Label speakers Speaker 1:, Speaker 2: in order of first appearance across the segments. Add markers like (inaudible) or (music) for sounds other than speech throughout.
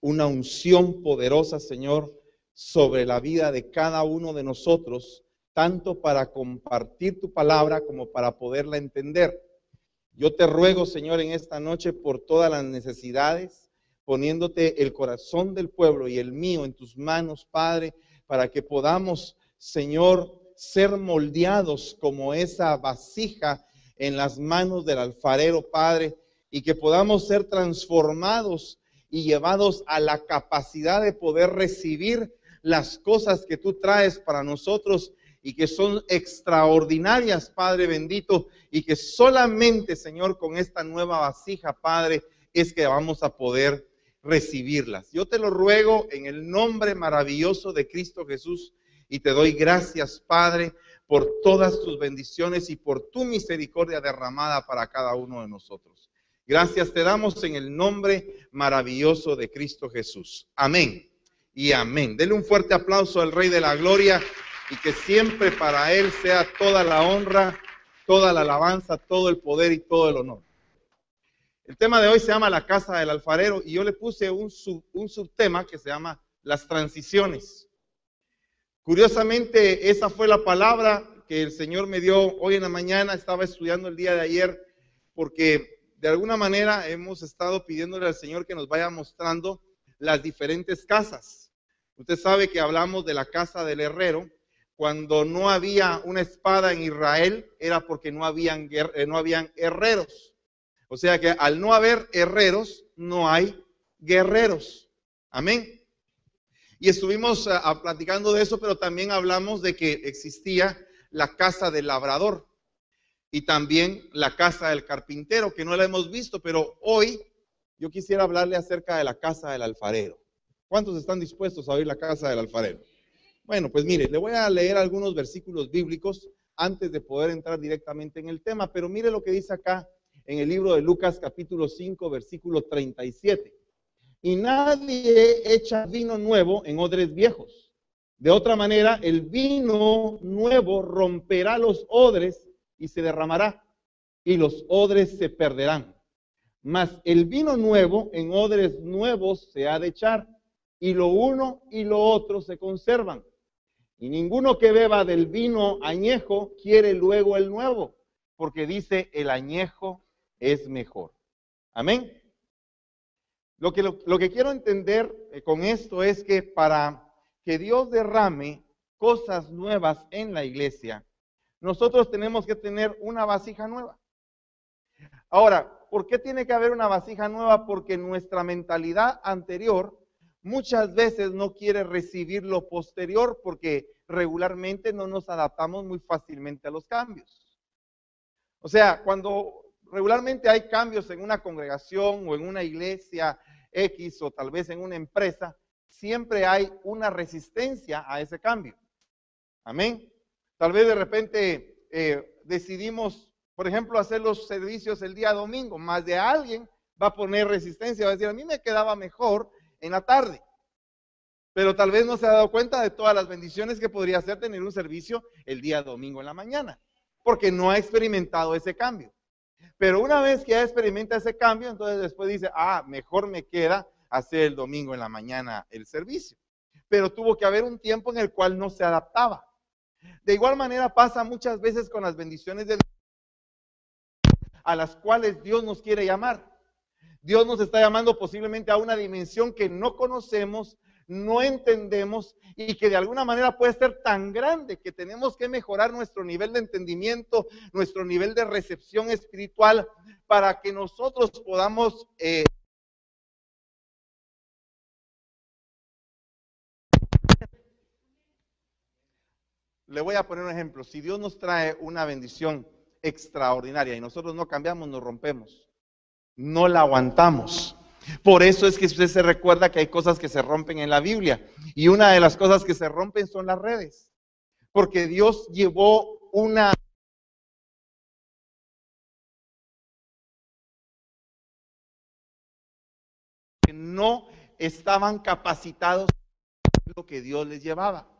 Speaker 1: una unción poderosa, Señor, sobre la vida de cada uno de nosotros, tanto para compartir tu palabra como para poderla entender. Yo te ruego, Señor, en esta noche por todas las necesidades, poniéndote el corazón del pueblo y el mío en tus manos, Padre, para que podamos, Señor, ser moldeados como esa vasija en las manos del alfarero, Padre, y que podamos ser transformados y llevados a la capacidad de poder recibir las cosas que tú traes para nosotros y que son extraordinarias, Padre bendito, y que solamente, Señor, con esta nueva vasija, Padre, es que vamos a poder recibirlas. Yo te lo ruego en el nombre maravilloso de Cristo Jesús y te doy gracias, Padre, por todas tus bendiciones y por tu misericordia derramada para cada uno de nosotros. Gracias te damos en el nombre maravilloso de Cristo Jesús. Amén y amén. Dele un fuerte aplauso al Rey de la Gloria y que siempre para Él sea toda la honra, toda la alabanza, todo el poder y todo el honor. El tema de hoy se llama la casa del alfarero y yo le puse un, un subtema que se llama las transiciones. Curiosamente, esa fue la palabra que el Señor me dio hoy en la mañana. Estaba estudiando el día de ayer porque de alguna manera hemos estado pidiéndole al Señor que nos vaya mostrando las diferentes casas. Usted sabe que hablamos de la casa del herrero. Cuando no había una espada en Israel era porque no habían, eh, no habían herreros. O sea que al no haber herreros, no hay guerreros. Amén. Y estuvimos ah, platicando de eso, pero también hablamos de que existía la casa del labrador y también la casa del carpintero, que no la hemos visto, pero hoy yo quisiera hablarle acerca de la casa del alfarero. ¿Cuántos están dispuestos a oír la casa del alfarero? Bueno, pues mire, le voy a leer algunos versículos bíblicos antes de poder entrar directamente en el tema, pero mire lo que dice acá en el libro de Lucas capítulo 5, versículo 37 y nadie echa vino nuevo en odres viejos. De otra manera, el vino nuevo romperá los odres y se derramará, y los odres se perderán. Mas el vino nuevo en odres nuevos se ha de echar, y lo uno y lo otro se conservan. Y ninguno que beba del vino añejo quiere luego el nuevo, porque dice el añejo es mejor. Amén. Lo que, lo, que quiero entender eh, con esto es que para que Dios derrame cosas nuevas en la iglesia, nosotros tenemos que tener una vasija nueva. Ahora, ¿por qué tiene que haber una vasija nueva? Porque nuestra mentalidad anterior muchas veces no quiere recibir lo posterior porque regularmente no nos adaptamos muy fácilmente a los cambios. O sea, cuando regularmente hay cambios en una congregación o en una iglesia X o tal vez en una empresa, siempre hay una resistencia a ese cambio. Amén. Tal vez de repente eh, decidimos, por ejemplo, hacer los servicios el día domingo, más de alguien va a poner resistencia, va a decir, a mí me quedaba mejor en la tarde. Pero tal vez no se ha dado cuenta de todas las bendiciones que podría hacer tener un servicio el día domingo en la mañana, porque no ha experimentado ese cambio. Pero una vez que ya experimenta ese cambio, entonces después dice, ah, mejor me queda hacer el domingo en la mañana el servicio. Pero tuvo que haber un tiempo en el cual no se adaptaba. De igual manera pasa muchas veces con las bendiciones de a las cuales Dios nos quiere llamar. Dios nos está llamando posiblemente a una dimensión que no conocemos, no entendemos y que de alguna manera puede ser tan grande que tenemos que mejorar nuestro nivel de entendimiento, nuestro nivel de recepción espiritual para que nosotros podamos... Eh, Le voy a poner un ejemplo. Si Dios nos trae una bendición extraordinaria y nosotros no cambiamos, nos rompemos. No la aguantamos. Por eso es que usted se recuerda que hay cosas que se rompen en la Biblia. Y una de las cosas que se rompen son las redes. Porque Dios llevó una... que no estaban capacitados lo que Dios les llevaba.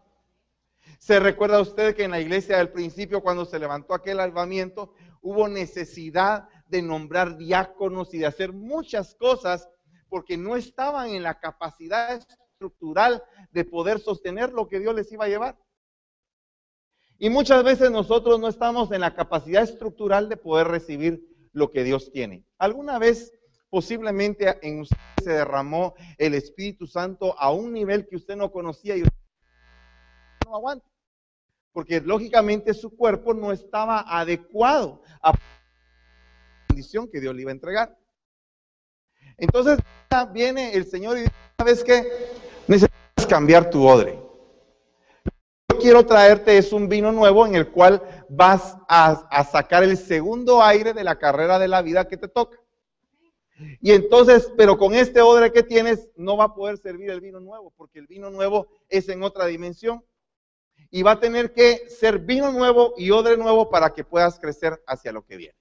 Speaker 1: ¿Se recuerda usted que en la iglesia del principio, cuando se levantó aquel alvamiento, hubo necesidad de nombrar diáconos y de hacer muchas cosas porque no estaban en la capacidad estructural de poder sostener lo que Dios les iba a llevar. Y muchas veces nosotros no estamos en la capacidad estructural de poder recibir lo que Dios tiene. ¿Alguna vez posiblemente en usted se derramó el Espíritu Santo a un nivel que usted no conocía y usted no aguanta? Porque lógicamente su cuerpo no estaba adecuado a la condición que Dios le iba a entregar. Entonces viene el Señor y dice, ¿sabes qué? Necesitas cambiar tu odre. Lo que quiero traerte es un vino nuevo en el cual vas a, a sacar el segundo aire de la carrera de la vida que te toca. Y entonces, pero con este odre que tienes, no va a poder servir el vino nuevo, porque el vino nuevo es en otra dimensión. Y va a tener que ser vino nuevo y odre nuevo para que puedas crecer hacia lo que viene.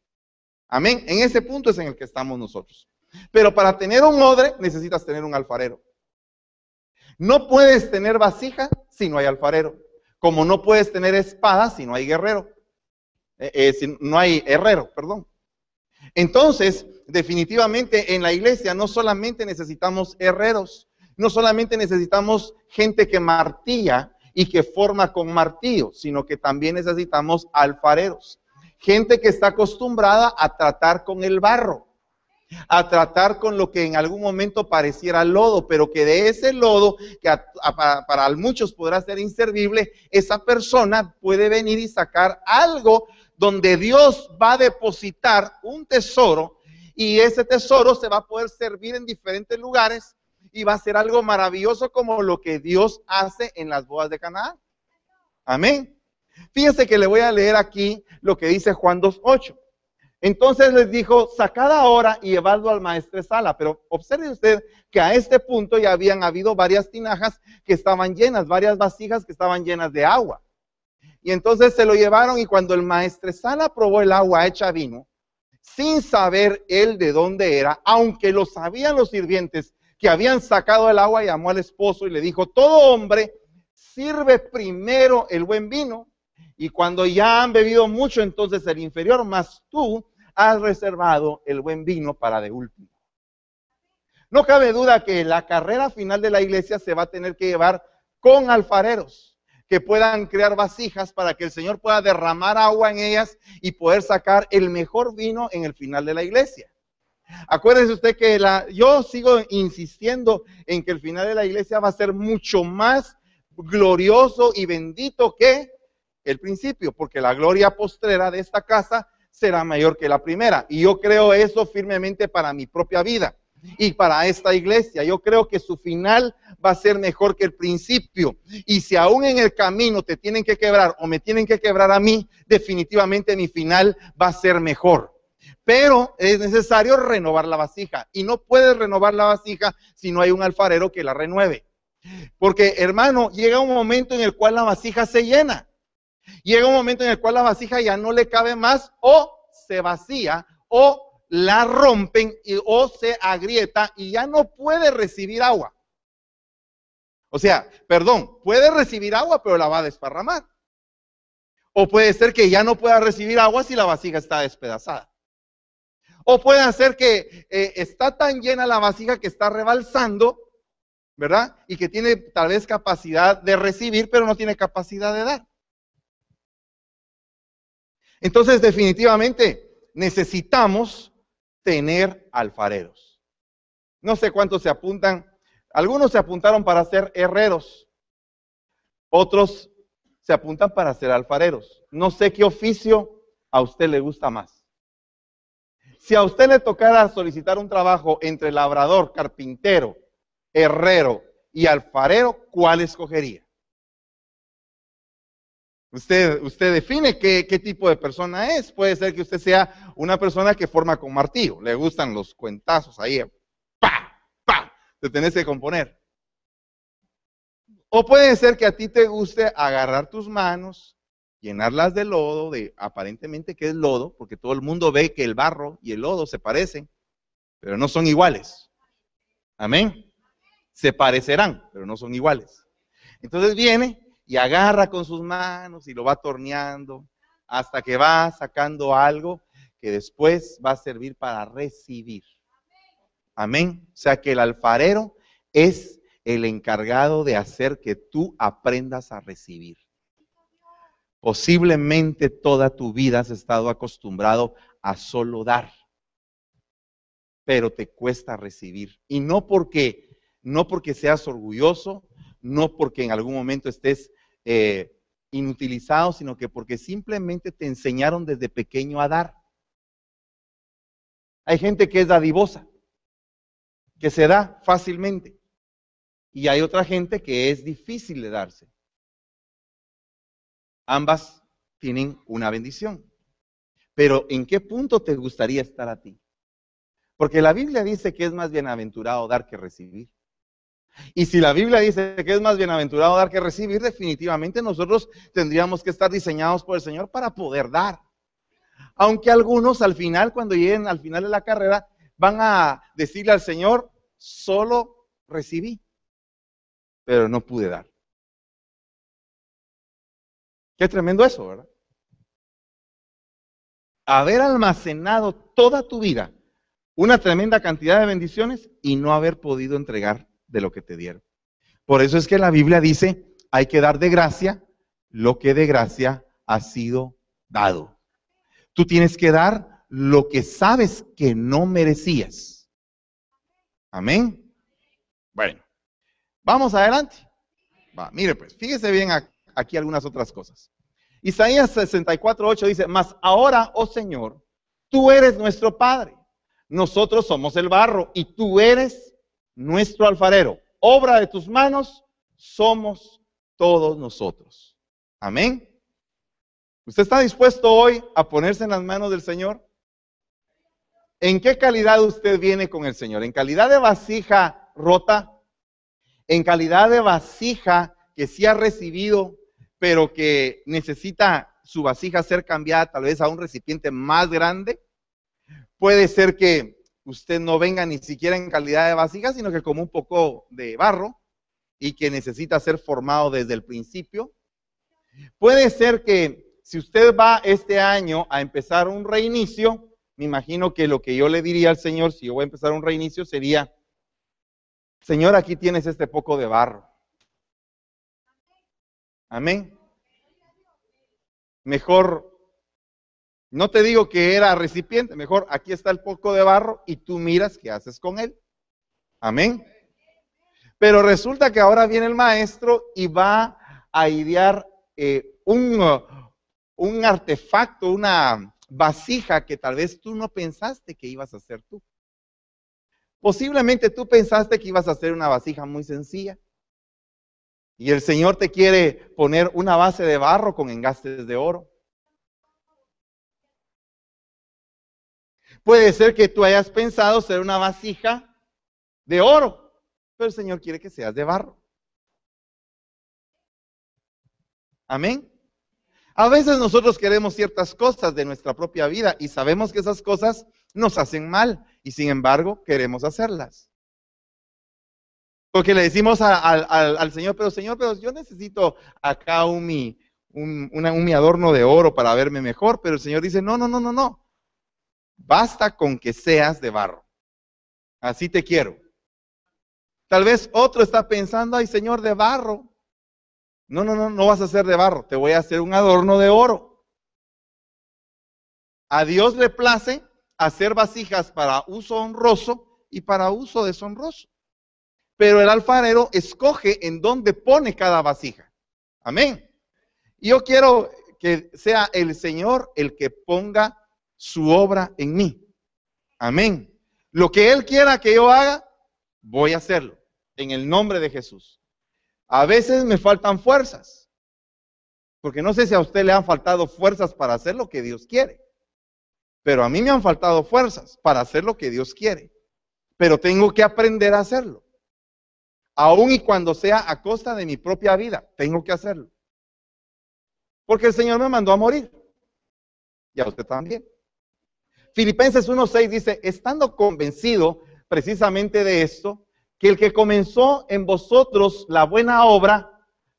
Speaker 1: Amén. En ese punto es en el que estamos nosotros. Pero para tener un odre necesitas tener un alfarero. No puedes tener vasija si no hay alfarero. Como no puedes tener espada si no hay guerrero. Eh, eh, si no hay herrero, perdón. Entonces, definitivamente en la iglesia no solamente necesitamos herreros, no solamente necesitamos gente que martilla y que forma con martillo, sino que también necesitamos alfareros. Gente que está acostumbrada a tratar con el barro, a tratar con lo que en algún momento pareciera lodo, pero que de ese lodo, que para muchos podrá ser inservible, esa persona puede venir y sacar algo donde Dios va a depositar un tesoro y ese tesoro se va a poder servir en diferentes lugares y va a ser algo maravilloso como lo que Dios hace en las bodas de Canaán. Amén. Fíjense que le voy a leer aquí lo que dice Juan 2.8. Entonces les dijo, sacad ahora y llevadlo al maestro Sala. Pero observe usted que a este punto ya habían habido varias tinajas que estaban llenas, varias vasijas que estaban llenas de agua. Y entonces se lo llevaron y cuando el maestresala probó el agua hecha vino, sin saber él de dónde era, aunque lo sabían los sirvientes que habían sacado el agua, llamó al esposo y le dijo, todo hombre sirve primero el buen vino y cuando ya han bebido mucho, entonces el inferior, más tú has reservado el buen vino para de último. No cabe duda que la carrera final de la iglesia se va a tener que llevar con alfareros que puedan crear vasijas para que el Señor pueda derramar agua en ellas y poder sacar el mejor vino en el final de la iglesia. Acuérdese usted que la, yo sigo insistiendo en que el final de la iglesia va a ser mucho más glorioso y bendito que el principio, porque la gloria postrera de esta casa será mayor que la primera. Y yo creo eso firmemente para mi propia vida y para esta iglesia. Yo creo que su final va a ser mejor que el principio. Y si aún en el camino te tienen que quebrar o me tienen que quebrar a mí, definitivamente mi final va a ser mejor. Pero es necesario renovar la vasija. Y no puedes renovar la vasija si no hay un alfarero que la renueve. Porque, hermano, llega un momento en el cual la vasija se llena. Llega un momento en el cual la vasija ya no le cabe más o se vacía o la rompen y, o se agrieta y ya no puede recibir agua. O sea, perdón, puede recibir agua, pero la va a desparramar. O puede ser que ya no pueda recibir agua si la vasija está despedazada. O puede ser que eh, está tan llena la vasija que está rebalsando, ¿verdad? Y que tiene tal vez capacidad de recibir, pero no tiene capacidad de dar. Entonces, definitivamente, necesitamos tener alfareros. No sé cuántos se apuntan. Algunos se apuntaron para ser herreros. Otros se apuntan para ser alfareros. No sé qué oficio a usted le gusta más. Si a usted le tocara solicitar un trabajo entre labrador, carpintero, herrero y alfarero, ¿cuál escogería? Usted, usted define qué, tipo de persona es. Puede ser que usted sea una persona que forma con martillo. Le gustan los cuentazos ahí. ¡Pa! ¡Pa! Te tenés que componer. O puede ser que a ti te guste agarrar tus manos, llenarlas de lodo, de aparentemente que es lodo, porque todo el mundo ve que el barro y el lodo se parecen, pero no son iguales. Amén. Se parecerán, pero no son iguales. Entonces viene y agarra con sus manos y lo va torneando hasta que va sacando algo que después va a servir para recibir. Amén. O sea que el alfarero es el encargado de hacer que tú aprendas a recibir. Posiblemente toda tu vida has estado acostumbrado a solo dar, pero te cuesta recibir. Y no porque, no porque seas orgulloso, no porque en algún momento estés eh, inutilizado, sino que porque simplemente te enseñaron desde pequeño a dar. Hay gente que es dadivosa, que se da fácilmente. Y hay otra gente que es difícil de darse. Ambas tienen una bendición. Pero ¿en qué punto te gustaría estar a ti? Porque la Biblia dice que es más bienaventurado dar que recibir. Y si la Biblia dice que es más bienaventurado dar que recibir, definitivamente nosotros tendríamos que estar diseñados por el Señor para poder dar. Aunque algunos al final, cuando lleguen al final de la carrera, van a decirle al Señor, solo recibí, pero no pude dar. Qué tremendo eso, ¿verdad? Haber almacenado toda tu vida una tremenda cantidad de bendiciones y no haber podido entregar de lo que te dieron. Por eso es que la Biblia dice, hay que dar de gracia lo que de gracia ha sido dado. Tú tienes que dar lo que sabes que no merecías. Amén. Bueno, vamos adelante. Mire pues, fíjese bien aquí algunas otras cosas. Isaías 64, 8 dice, mas ahora, oh Señor, tú eres nuestro Padre. Nosotros somos el barro y tú eres nuestro alfarero. Obra de tus manos somos todos nosotros. Amén. ¿Usted está dispuesto hoy a ponerse en las manos del Señor? ¿En qué calidad usted viene con el Señor? ¿En calidad de vasija rota? ¿En calidad de vasija que sí ha recibido, pero que necesita su vasija ser cambiada tal vez a un recipiente más grande? Puede ser que usted no venga ni siquiera en calidad de vasija, sino que como un poco de barro y que necesita ser formado desde el principio. Puede ser que si usted va este año a empezar un reinicio, me imagino que lo que yo le diría al Señor si yo voy a empezar un reinicio sería, Señor, aquí tienes este poco de barro. Amén. Mejor no te digo que era recipiente, mejor aquí está el poco de barro y tú miras qué haces con él. Amén. Pero resulta que ahora viene el maestro y va a idear eh, un, un artefacto, una vasija que tal vez tú no pensaste que ibas a hacer tú. Posiblemente tú pensaste que ibas a hacer una vasija muy sencilla. Y el Señor te quiere poner una base de barro con engastes de oro. Puede ser que tú hayas pensado ser una vasija de oro, pero el Señor quiere que seas de barro. Amén. A veces nosotros queremos ciertas cosas de nuestra propia vida y sabemos que esas cosas nos hacen mal y sin embargo queremos hacerlas. Porque le decimos al, Señor, pero Señor, pero yo necesito acá un un mi adorno de oro para verme mejor, pero el Señor dice, no, no, no, no, no. Basta con que seas de barro. Así te quiero. Tal vez otro está pensando, ay Señor, de barro. No, no, no, no vas a ser de barro, te voy a hacer un adorno de oro. A Dios le place hacer vasijas para uso honroso y para uso deshonroso. Pero el alfarero escoge en dónde pone cada vasija. Amén. Yo quiero que sea el Señor el que ponga su obra en mí. Amén. Lo que Él quiera que yo haga, voy a hacerlo. En el nombre de Jesús. A veces me faltan fuerzas. Porque no sé si a usted le han faltado fuerzas para hacer lo que Dios quiere. Pero a mí me han faltado fuerzas para hacer lo que Dios quiere. Pero tengo que aprender a hacerlo. Aun y cuando sea a costa de mi propia vida, tengo que hacerlo. Porque el Señor me mandó a morir. Y a usted también. Filipenses 1.6 dice, estando convencido precisamente de esto, que el que comenzó en vosotros la buena obra,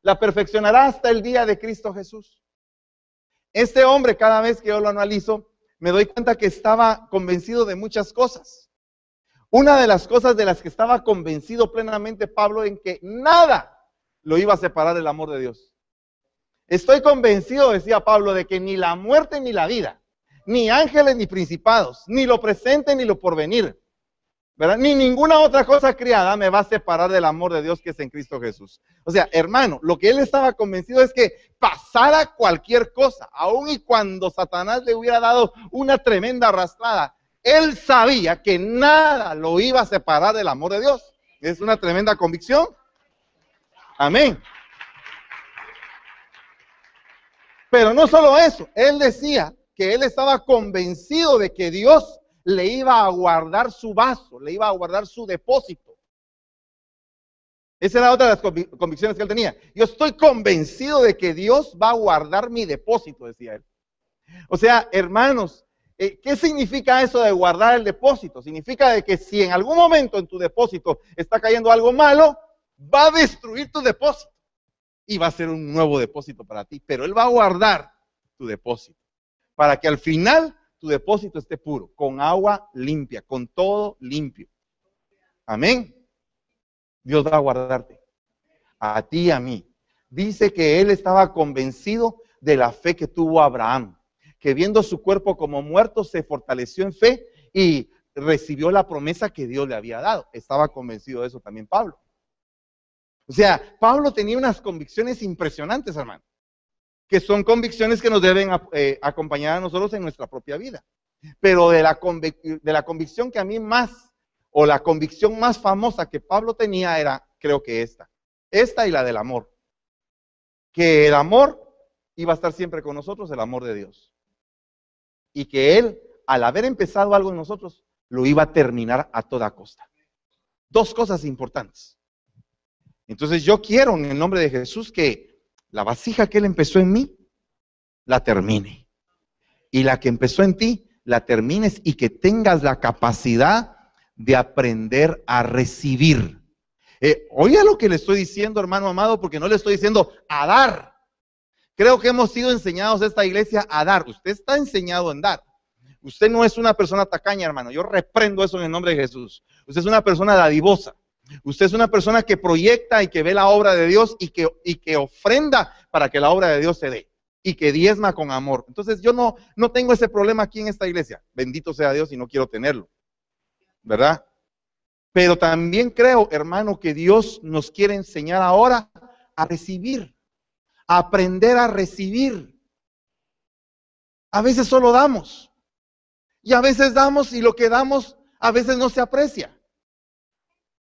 Speaker 1: la perfeccionará hasta el día de Cristo Jesús. Este hombre, cada vez que yo lo analizo, me doy cuenta que estaba convencido de muchas cosas. Una de las cosas de las que estaba convencido plenamente Pablo en que nada lo iba a separar del amor de Dios. Estoy convencido, decía Pablo, de que ni la muerte ni la vida, ni ángeles ni principados, ni lo presente ni lo porvenir, ¿verdad? Ni ninguna otra cosa criada me va a separar del amor de Dios que es en Cristo Jesús. O sea, hermano, lo que él estaba convencido es que pasara cualquier cosa, aun y cuando Satanás le hubiera dado una tremenda arrastrada, él sabía que nada lo iba a separar del amor de Dios. Es una tremenda convicción. Amén. Pero no solo eso, él decía que él estaba convencido de que Dios le iba a guardar su vaso, le iba a guardar su depósito. Esa era otra de las convicciones que él tenía. Yo estoy convencido de que Dios va a guardar mi depósito, decía él. O sea, hermanos, eh, ¿qué significa eso de guardar el depósito? Significa de que si en algún momento en tu depósito está cayendo algo malo, va a destruir tu depósito y va a ser un nuevo depósito para ti, pero Él va a guardar tu depósito para que al final tu depósito esté puro, con agua limpia, con todo limpio. Amén. Dios va a guardarte, a ti y a mí. Dice que Él estaba convencido de la fe que tuvo Abraham, que viendo su cuerpo como muerto se fortaleció en fe y recibió la promesa que Dios le había dado. Estaba convencido de eso también Pablo. O sea, Pablo tenía unas convicciones impresionantes, hermano, que son convicciones que nos deben eh, acompañar a nosotros en nuestra propia vida. Pero de la, de la convicción que a mí más, o la convicción más famosa que Pablo tenía era, creo que esta, esta y la del amor. Que el amor iba a estar siempre con nosotros, el amor de Dios. Y que Él, al haber empezado algo en nosotros, lo iba a terminar a toda costa. Dos cosas importantes. Entonces yo quiero en el nombre de Jesús que la vasija que Él empezó en mí, la termine. Y la que empezó en ti, la termines y que tengas la capacidad de aprender a recibir. Eh, oiga lo que le estoy diciendo, hermano amado, porque no le estoy diciendo a dar. Creo que hemos sido enseñados esta iglesia a dar. Usted está enseñado en dar. Usted no es una persona tacaña, hermano. Yo reprendo eso en el nombre de Jesús. Usted es una persona dadivosa. Usted es una persona que proyecta y que ve la obra de Dios y que, y que ofrenda para que la obra de Dios se dé y que diezma con amor. Entonces yo no, no tengo ese problema aquí en esta iglesia. Bendito sea Dios y no quiero tenerlo. ¿Verdad? Pero también creo, hermano, que Dios nos quiere enseñar ahora a recibir, aprender a recibir. A veces solo damos. Y a veces damos y lo que damos a veces no se aprecia.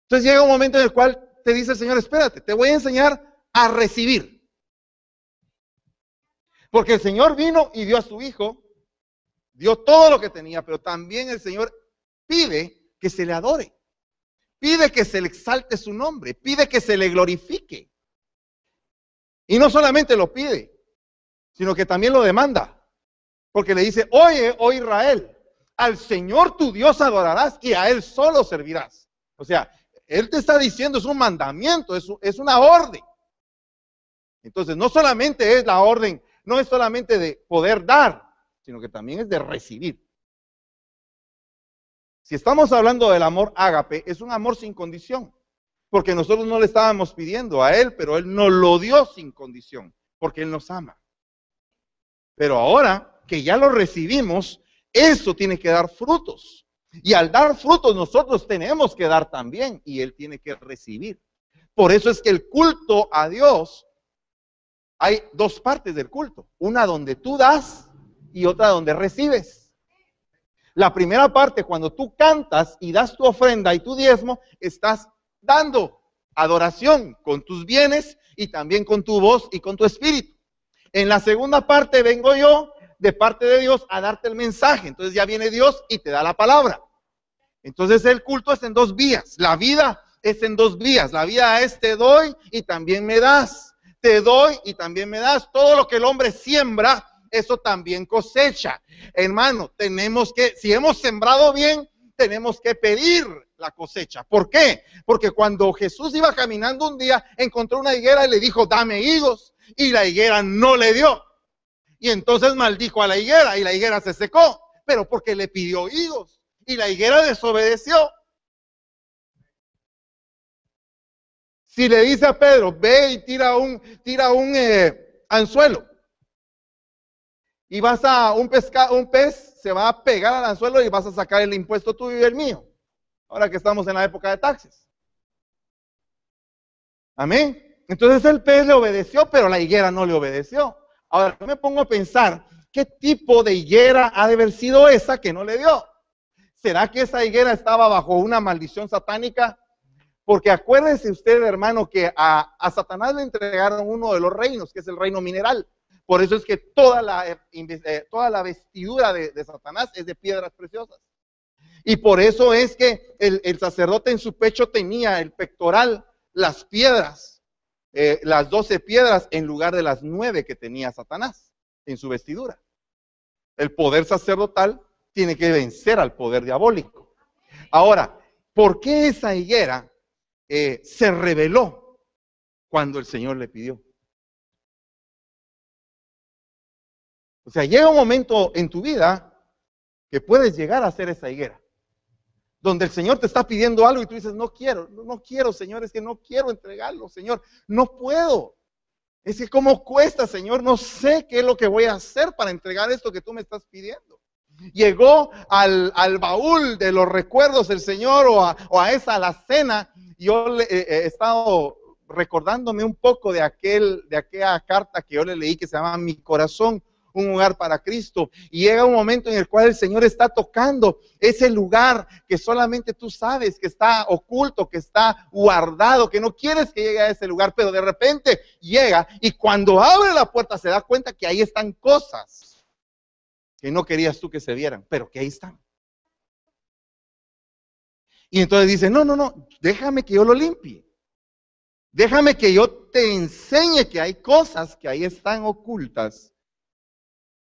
Speaker 1: Entonces llega un momento en el cual te dice el Señor, espérate, te voy a enseñar a recibir. Porque el Señor vino y dio a su Hijo, dio todo lo que tenía, pero también el Señor pide que se le adore. Pide que se le exalte su nombre, pide que se le glorifique. Y no solamente lo pide, sino que también lo demanda. Porque le dice, oye, oh Israel, al Señor tu Dios adorarás y a Él solo servirás. O sea, él te está diciendo, es un mandamiento, es, una orden. Entonces, no solamente es la orden, no es solamente de poder dar, sino que también es de recibir. Si estamos hablando del amor ágape, es un amor sin condición, porque nosotros no le estábamos pidiendo a Él, pero Él nos lo dio sin condición, porque Él nos ama. Pero ahora que ya lo recibimos, eso tiene que dar frutos. Y al dar frutos nosotros tenemos que dar también y Él tiene que recibir. Por eso es que el culto a Dios, hay dos partes del culto. Una donde tú das y otra donde recibes. La primera parte, cuando tú cantas y das tu ofrenda y tu diezmo, estás dando adoración con tus bienes y también con tu voz y con tu espíritu. En la segunda parte vengo yo de parte de Dios a darte el mensaje. Entonces ya viene Dios y te da la palabra. Entonces el culto es en dos vías. La vida es en dos vías. La vida es te doy y también me das. Te doy y también me das. Todo lo que el hombre siembra, eso también cosecha. Hermano, tenemos que, si hemos sembrado bien, tenemos que pedir la cosecha. ¿Por qué? Porque cuando Jesús iba caminando un día, encontró una higuera y le dijo, dame higos, y la higuera no le dio. Y entonces maldijo a la higuera y la higuera se secó, pero porque le pidió higos y la higuera desobedeció. Si le dice a Pedro, ve y tira un, tira un eh, anzuelo y vas a un, pesca, un pez se va a pegar al anzuelo y vas a sacar el impuesto tuyo y el mío. Ahora que estamos en la época de taxes. Amén. Entonces el pez le obedeció, pero la higuera no le obedeció. Ahora yo me pongo a pensar, ¿qué tipo de higuera ha de haber sido esa que no le dio? ¿Será que esa higuera estaba bajo una maldición satánica? Porque acuérdese usted, hermano, que a, a Satanás le entregaron uno de los reinos, que es el reino mineral. Por eso es que toda la, eh, eh, toda la vestidura de, Satanás es de piedras preciosas. Y por eso es que el, sacerdote en su pecho tenía el pectoral, las piedras, eh, las doce piedras en lugar de las nueve que tenía Satanás en su vestidura. El poder sacerdotal tiene que vencer al poder diabólico. Ahora, ¿por qué esa higuera se reveló cuando el Señor le pidió? O sea, llega un momento en tu vida que puedes llegar a ser esa higuera, donde el Señor te está pidiendo algo y tú dices, no quiero, no, quiero, Señor, es que no quiero entregarlo, Señor, no puedo. Es que como cuesta, Señor, no sé qué es lo que voy a hacer para entregar esto que tú me estás pidiendo. Llegó al, baúl de los recuerdos del Señor o a, esa alacena. Yo le, eh, he estado recordándome un poco de, aquel, de aquella carta que yo le leí que se llama Mi corazón un lugar para Cristo. Y llega un momento en el cual el Señor está tocando ese lugar que solamente tú sabes que está oculto, que está guardado, que no quieres que llegue a ese lugar, pero de repente llega y cuando abre la puerta se da cuenta que ahí están cosas que no querías tú que se vieran, pero que ahí están. Y entonces dice, no, no, no, déjame que yo lo limpie. Déjame que yo te enseñe que hay cosas que ahí están ocultas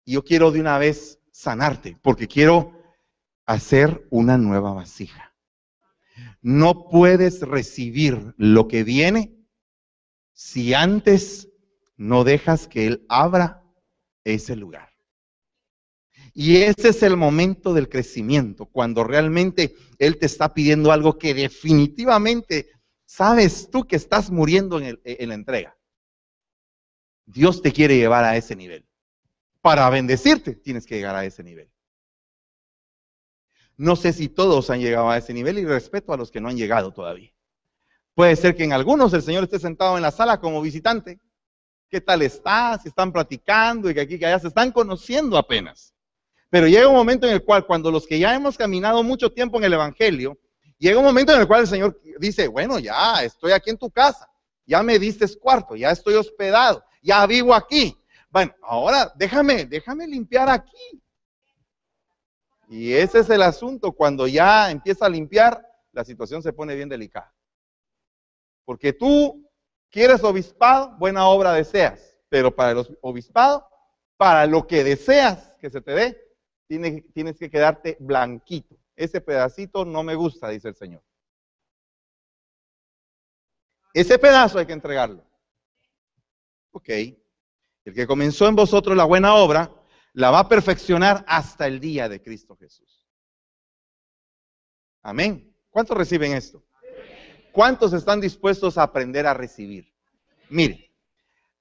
Speaker 1: yo quiero de una vez sanarte, porque quiero hacer una nueva vasija. No puedes recibir lo que viene si antes no dejas que Él abra ese lugar. Y ese es el momento del crecimiento, cuando realmente Él te está pidiendo algo que definitivamente sabes tú que estás muriendo en, en la entrega. Dios te quiere llevar a ese nivel para bendecirte, tienes que llegar a ese nivel. No sé si todos han llegado a ese nivel y respeto a los que no han llegado todavía. Puede ser que en algunos el Señor esté sentado en la sala como visitante. ¿Qué tal estás? Están platicando y que aquí que allá se están conociendo apenas. Pero llega un momento en el cual cuando los que ya hemos caminado mucho tiempo en el Evangelio, llega un momento en el cual el Señor dice, bueno, ya estoy aquí en tu casa, ya me diste cuarto, ya estoy hospedado, ya vivo aquí, bueno, ahora déjame, déjame limpiar aquí. Y ese es el asunto. Cuando ya empieza a limpiar, la situación se pone bien delicada. Porque tú quieres obispado, buena obra deseas. Pero para el obispado, para lo que deseas que se te dé, tienes, que quedarte blanquito. Ese pedacito no me gusta, dice el Señor. Ese pedazo hay que entregarlo. Ok. El que comenzó en vosotros la buena obra, la va a perfeccionar hasta el día de Cristo Jesús. Amén. ¿Cuántos reciben esto? ¿Cuántos están dispuestos a aprender a recibir? Mire,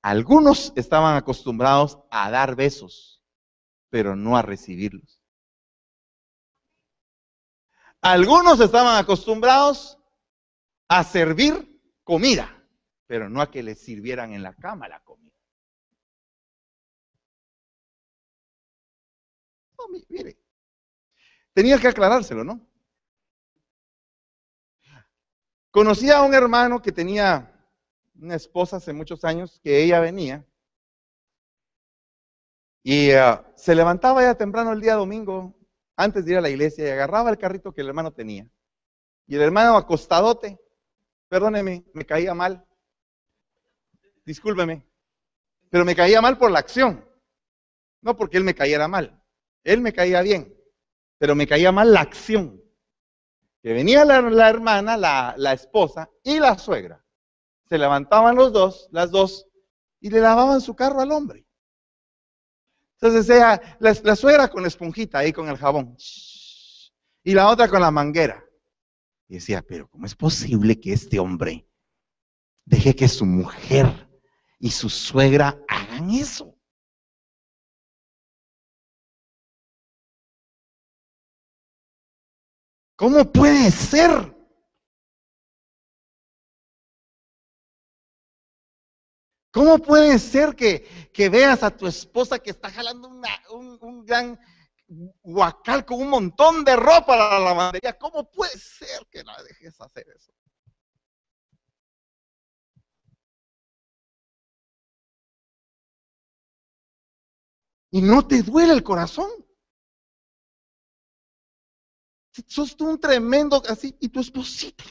Speaker 1: algunos estaban acostumbrados a dar besos, pero no a recibirlos. Algunos estaban acostumbrados a servir comida, pero no a que les sirvieran en la cama la comida. Mire, tenía que aclarárselo, ¿no? Conocí a un hermano que tenía una esposa hace muchos años, que ella venía y ah, se levantaba ya temprano el día domingo, antes de ir a la iglesia, y agarraba el carrito que el hermano tenía. Y el hermano acostadote, perdóneme, me caía mal. Discúlpeme, pero me caía mal por la acción, no porque él me cayera mal. Él me caía bien, pero me caía mal la acción. Que venía la, hermana, la, esposa y la suegra. Se levantaban los dos, las dos, y le lavaban su carro al hombre. Entonces ella, la, la suegra con la esponjita ahí con el jabón. Y la otra con la manguera. Y decía, pero ¿cómo es posible que este hombre deje que su mujer y su suegra hagan eso. ¿Cómo puede ser? ¿Cómo puede ser que, veas a tu esposa que está jalando un, un, gran guacal con un montón de ropa a la lavandería? ¿Cómo puede ser que la dejes hacer eso? Y no te duele el corazón. Sos tú un tremendo así y tu esposita.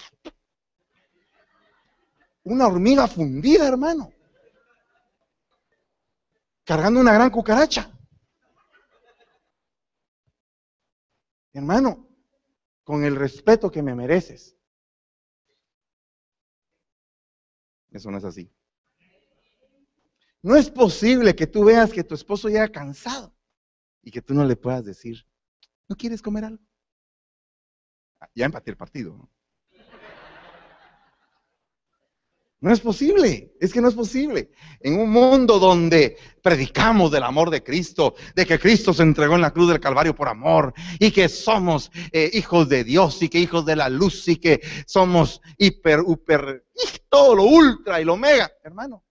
Speaker 1: Una hormiga fundida, hermano cargando una gran cucaracha. Hermano, con el respeto que me mereces. Eso no es así. No es posible que tú veas que tu esposo llega cansado y que tú no le puedas decir, ¿no quieres comer algo? Ya empaté el partido. ¿no? Es posible, es que no es posible. En un mundo donde predicamos del amor de Cristo, de que Cristo se entregó en la cruz del Calvario por amor y que somos eh, hijos de Dios y que hijos de la luz y que somos hiper, hiper, todo lo ultra y lo mega, hermano.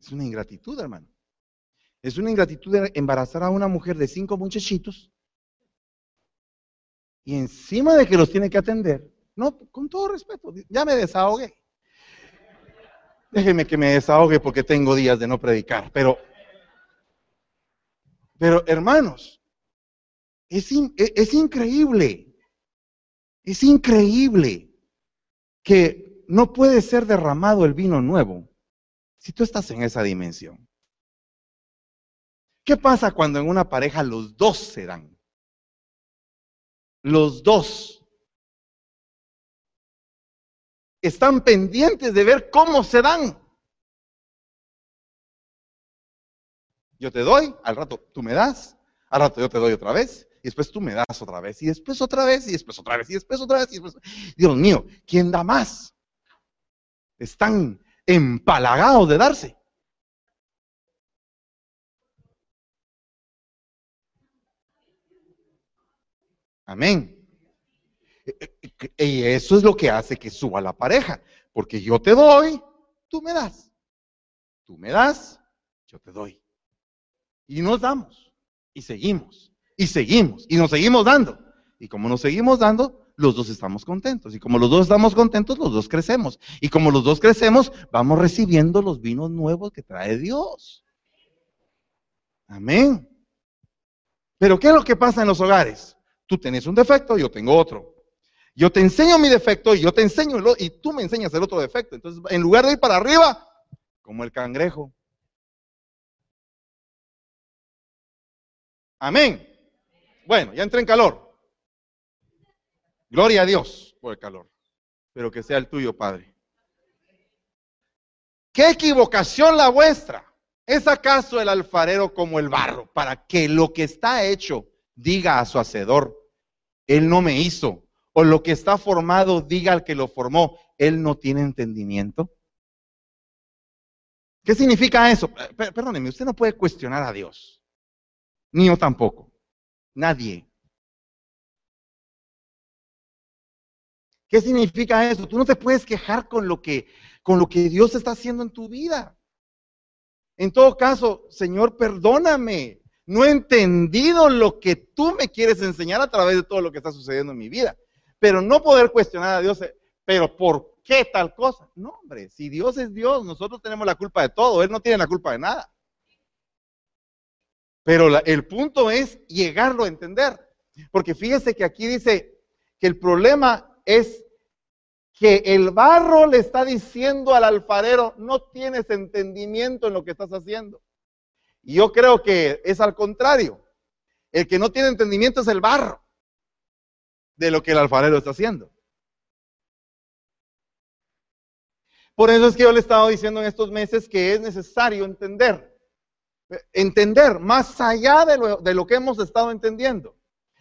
Speaker 1: Es una ingratitud, hermano. Es una ingratitud embarazar a una mujer de cinco muchachitos y encima de que los tiene que atender, no, con todo respeto, ya me desahogué. Déjeme que me desahogue porque tengo días de no predicar, pero, pero hermanos, es, e, es increíble, es increíble que no puede ser derramado el vino nuevo si tú estás en esa dimensión. ¿Qué pasa cuando en una pareja los dos se dan? los dos están pendientes de ver cómo se dan. Yo te doy, al rato tú me das, al rato yo te doy otra vez, y después tú me das otra vez, y después otra vez, y después otra vez, y después otra vez, y después... Dios mío, ¿quién da más? Están empalagados de darse. Amén. E, e, y eso es lo que hace que suba la pareja, porque yo te doy, tú me das. Tú me das, yo te doy. Y nos damos, y seguimos, y seguimos, y nos seguimos dando. Y como nos seguimos dando, los dos estamos contentos. Y como los dos estamos contentos, los dos crecemos. Y como los dos crecemos, vamos recibiendo los vinos nuevos que trae Dios. Amén. Pero ¿qué es lo que pasa en los hogares? Tú tienes un defecto, yo tengo otro. Yo te enseño mi defecto y yo te enseño el y tú me enseñas el otro defecto. Entonces, en lugar de ir para arriba, como el cangrejo. Amén. Bueno, ya entré en calor. Gloria a Dios por el calor. Pero que sea el tuyo, Padre. ¿Qué equivocación la vuestra? ¿Es acaso el alfarero como el barro para que lo que está hecho diga a su hacedor, él no me hizo. O lo que está formado, diga al que lo formó, Él no tiene entendimiento. ¿Qué significa eso? Perdóneme, usted no puede cuestionar a Dios. Ni yo tampoco. Nadie. ¿Qué significa eso? Tú no te puedes quejar con lo que, con lo que Dios está haciendo en tu vida. En todo caso, Señor, perdóname no he entendido lo que tú me quieres enseñar a través de todo lo que está sucediendo en mi vida. Pero no poder cuestionar a Dios, eh, pero ¿por qué tal cosa? No, hombre, si Dios es Dios, nosotros tenemos la culpa de todo, Él no tiene la culpa de nada. Pero el punto es llegarlo a entender. Porque fíjese que aquí dice que el problema es que el barro le está diciendo al alfarero, no tienes entendimiento en lo que estás haciendo. Y yo creo que es al contrario. El que no tiene entendimiento es el barro de lo que el alfarero está haciendo. Por eso es que yo le he estado diciendo en estos meses que es necesario entender, entender más allá de lo, de lo que hemos estado entendiendo.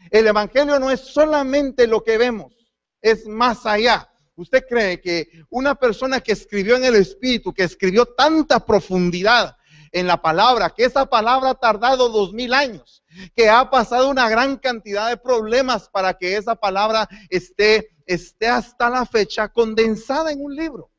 Speaker 1: El Evangelio no es solamente lo que vemos, es más allá. ¿Usted cree que una persona que escribió en el Espíritu, que escribió tanta profundidad en la palabra, que esa palabra ha tardado dos mil años, que ha pasado una gran cantidad de problemas para que esa palabra esté, esté hasta la fecha condensada en un libro?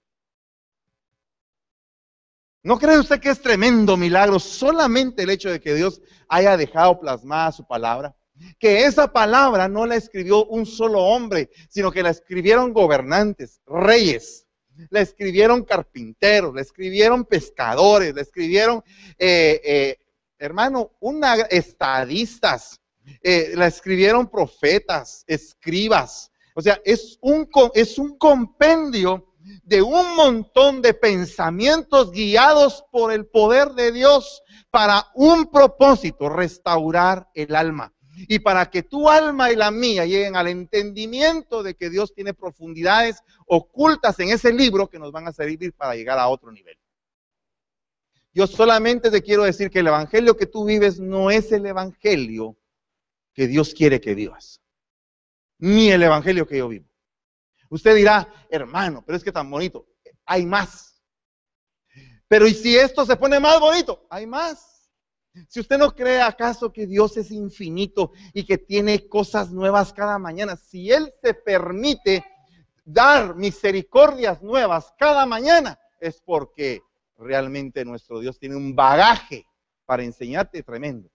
Speaker 1: ¿No cree usted que es tremendo milagro solamente el hecho de que Dios haya dejado plasmada su palabra? Que esa palabra no la escribió un solo hombre, sino que la escribieron gobernantes, reyes, la escribieron carpinteros, la escribieron pescadores, la escribieron, eh, eh, hermano, una, estadistas, eh, la escribieron profetas, escribas. O sea, es un, es un compendio de un montón de pensamientos guiados por el poder de Dios para un propósito, restaurar el alma. Y para que tu alma y la mía lleguen al entendimiento de que Dios tiene profundidades ocultas en ese libro que nos van a servir para llegar a otro nivel. Yo solamente te quiero decir que el evangelio que tú vives no es el evangelio que Dios quiere que vivas, ni el evangelio que yo vivo. Usted dirá, hermano, pero es que tan bonito, hay más. Pero ¿y si esto se pone más bonito? Hay más. Si usted no cree acaso que Dios es infinito y que tiene cosas nuevas cada mañana, si Él se permite dar misericordias nuevas cada mañana, es porque realmente nuestro Dios tiene un bagaje para enseñarte tremendo.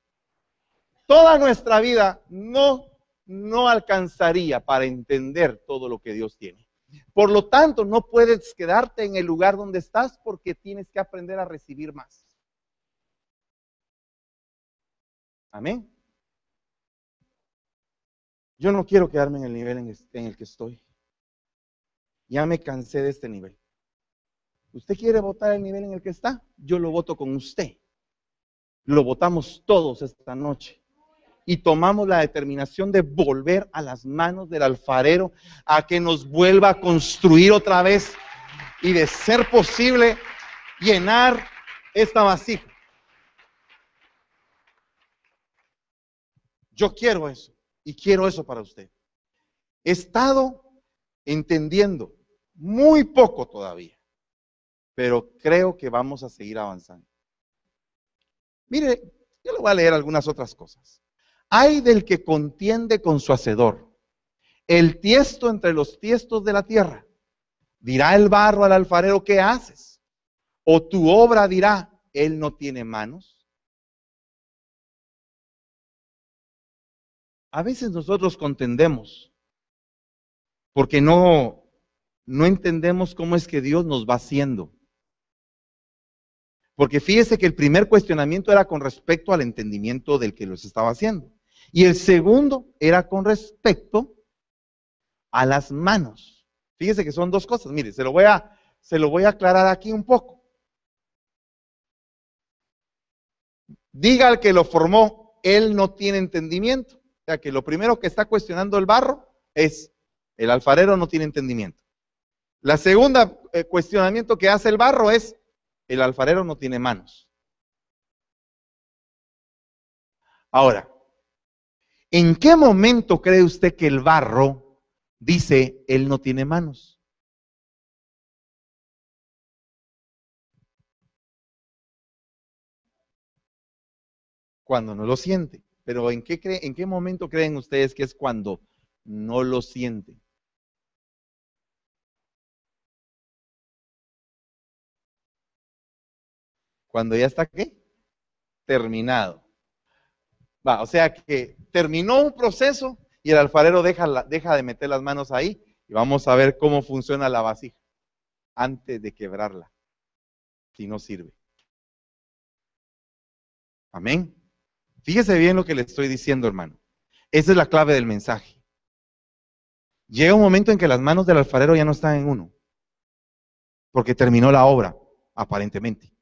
Speaker 1: Toda nuestra vida no no alcanzaría para entender todo lo que Dios tiene. Por lo tanto, no puedes quedarte en el lugar donde estás porque tienes que aprender a recibir más. Amén. Yo no quiero quedarme en el nivel en el que estoy. Ya me cansé de este nivel. ¿Usted quiere votar el nivel en el que está? Yo lo voto con usted. Lo votamos todos esta noche y tomamos la determinación de volver a las manos del alfarero, a que nos vuelva a construir otra vez y de ser posible llenar esta vasija. Yo quiero eso y quiero eso para usted. He estado entendiendo muy poco todavía, pero creo que vamos a seguir avanzando. Mire, yo le voy a leer algunas otras cosas. Hay del que contiende con su hacedor, el tiesto entre los tiestos de la tierra. Dirá el barro al alfarero, ¿qué haces? O tu obra dirá, él no tiene manos. A veces nosotros contendemos porque no, no entendemos cómo es que Dios nos va haciendo. Porque fíjese que el primer cuestionamiento era con respecto al entendimiento del que los estaba haciendo. Y el segundo era con respecto a las manos. Fíjese que son dos cosas. Mire, se lo voy a, se lo voy a aclarar aquí un poco. Diga al que lo formó, él no tiene entendimiento. O sea que lo primero que está cuestionando el barro es, el alfarero no tiene entendimiento. La segunda eh, cuestionamiento que hace el barro es, el alfarero no tiene manos. Ahora, ¿En qué momento cree usted que el barro dice, él no tiene manos? Cuando no lo siente. Pero ¿en qué, ¿en qué momento creen ustedes que es cuando no lo siente? Cuando ya está qué? Terminado o sea que terminó un proceso y el alfarero deja, deja de meter las manos ahí y vamos a ver cómo funciona la vasija antes de quebrarla, si no sirve. Amén. Fíjese bien lo que le estoy diciendo, hermano. Esa es la clave del mensaje. Llega un momento en que las manos del alfarero ya no están en uno, porque terminó la obra, aparentemente.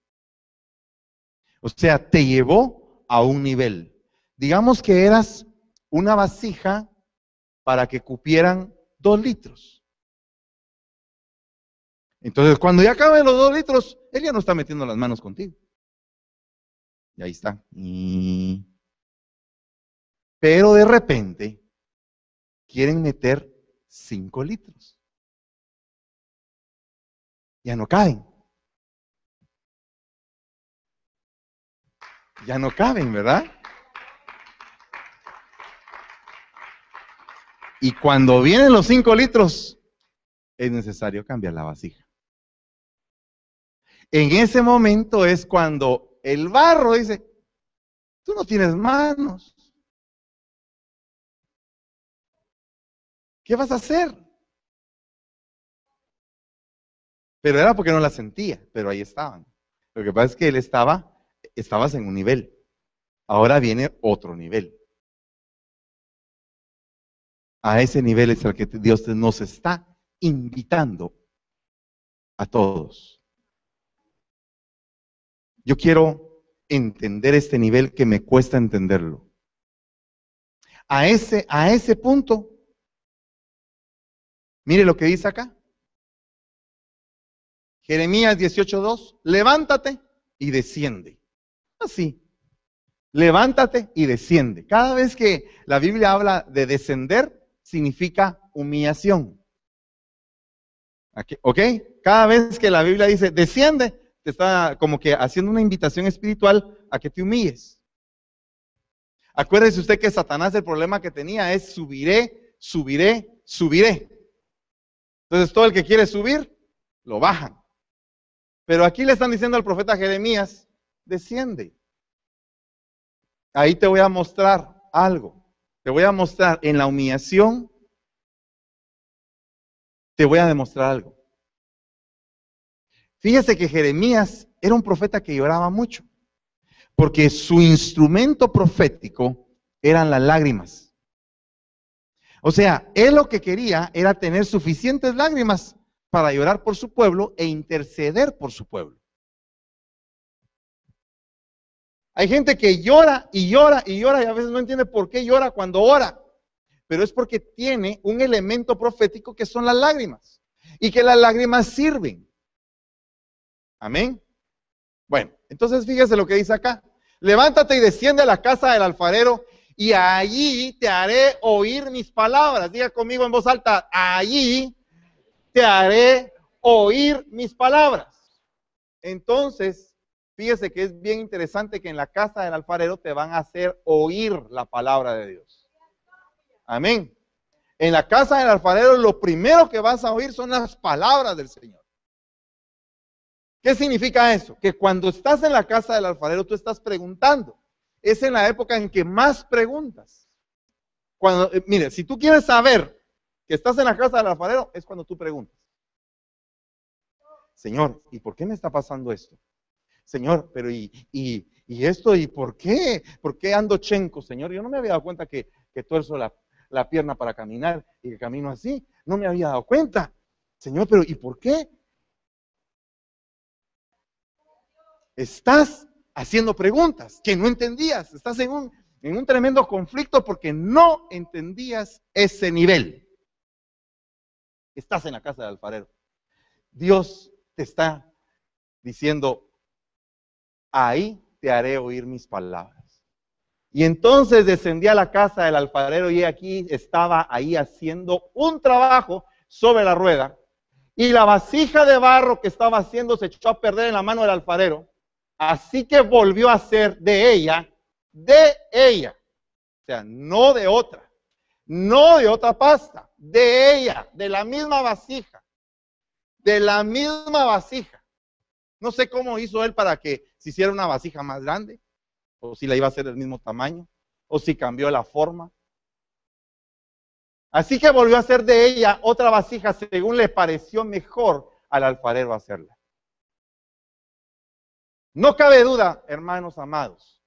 Speaker 1: O sea, te llevó a un nivel digamos que eras una vasija para que cupieran dos litros. Entonces, cuando ya acaben los dos litros, él ya no está metiendo las manos contigo. Y ahí está. Pero de repente, quieren meter 5 litros. Ya no caben. Ya no caben, ¿verdad? Y cuando vienen los 5 litros, es necesario cambiar la vasija. En ese momento es cuando el barro dice, tú no tienes manos. ¿Qué vas a hacer? Pero era porque no la sentía, pero ahí estaban. Lo que pasa es que él estaba, estabas en un nivel. Ahora viene otro nivel. A ese nivel es al que Dios nos está invitando a todos. Yo quiero entender este nivel que me cuesta entenderlo. A ese, a ese punto, mire lo que dice acá. Jeremías 18.2, levántate y desciende. Así, levántate y desciende. Cada vez que la Biblia habla de descender, significa humillación. ¿Ok? Cada vez que la Biblia dice desciende, te está como que haciendo una invitación espiritual a que te humilles. Acuérdese usted que Satanás el problema que tenía es subiré, subiré, subiré. Entonces todo el que quiere subir, lo bajan. Pero aquí le están diciendo al profeta Jeremías, desciende. Ahí te voy a mostrar algo. Te voy a mostrar en la humillación, te voy a demostrar algo. Fíjese que Jeremías era un profeta que lloraba mucho, porque su instrumento profético eran las lágrimas. O sea, él lo que quería era tener suficientes lágrimas para llorar por su pueblo e interceder por su pueblo. Hay gente que llora y llora y llora y a veces no entiende por qué llora cuando ora, pero es porque tiene un elemento profético que son las lágrimas y que las lágrimas sirven. Amén. Bueno, entonces fíjese lo que dice acá. Levántate y desciende a la casa del alfarero y allí te haré oír mis palabras. Diga conmigo en voz alta, allí te haré oír mis palabras. Entonces, fíjese que es bien interesante que en la casa del alfarero te van a hacer oír la palabra de Dios. Amén. En la casa del alfarero lo primero que vas a oír son las palabras del Señor. ¿Qué significa eso? Que cuando estás en la casa del alfarero tú estás preguntando. Es en la época en que más preguntas. Cuando, eh, mire, si tú quieres saber que estás en la casa del alfarero, es cuando tú preguntas. Señor, ¿y por qué me está pasando esto? Señor, pero ¿y, y, esto? ¿Y por qué? ¿Por qué ando chenco, Señor? Yo no me había dado cuenta que, que tuerzo la, la pierna para caminar y que camino así. No me había dado cuenta. Señor, pero ¿y por qué? Estás haciendo preguntas que no entendías. Estás en un, en un tremendo conflicto porque no entendías ese nivel estás en la casa del alfarero. Dios te está diciendo, ahí te haré oír mis palabras. Y entonces descendí a la casa del alfarero y aquí estaba ahí haciendo un trabajo sobre la rueda. Y la vasija de barro que estaba haciendo se echó a perder en la mano del alfarero. Así que volvió a ser de ella, de ella. O sea, no de otra no de otra pasta, de ella, de la misma vasija, de la misma vasija. No sé cómo hizo él para que se hiciera una vasija más grande, o si la iba a hacer del mismo tamaño, o si cambió la forma. Así que volvió a hacer de ella otra vasija según le pareció mejor al alfarero hacerla. No cabe duda, hermanos amados,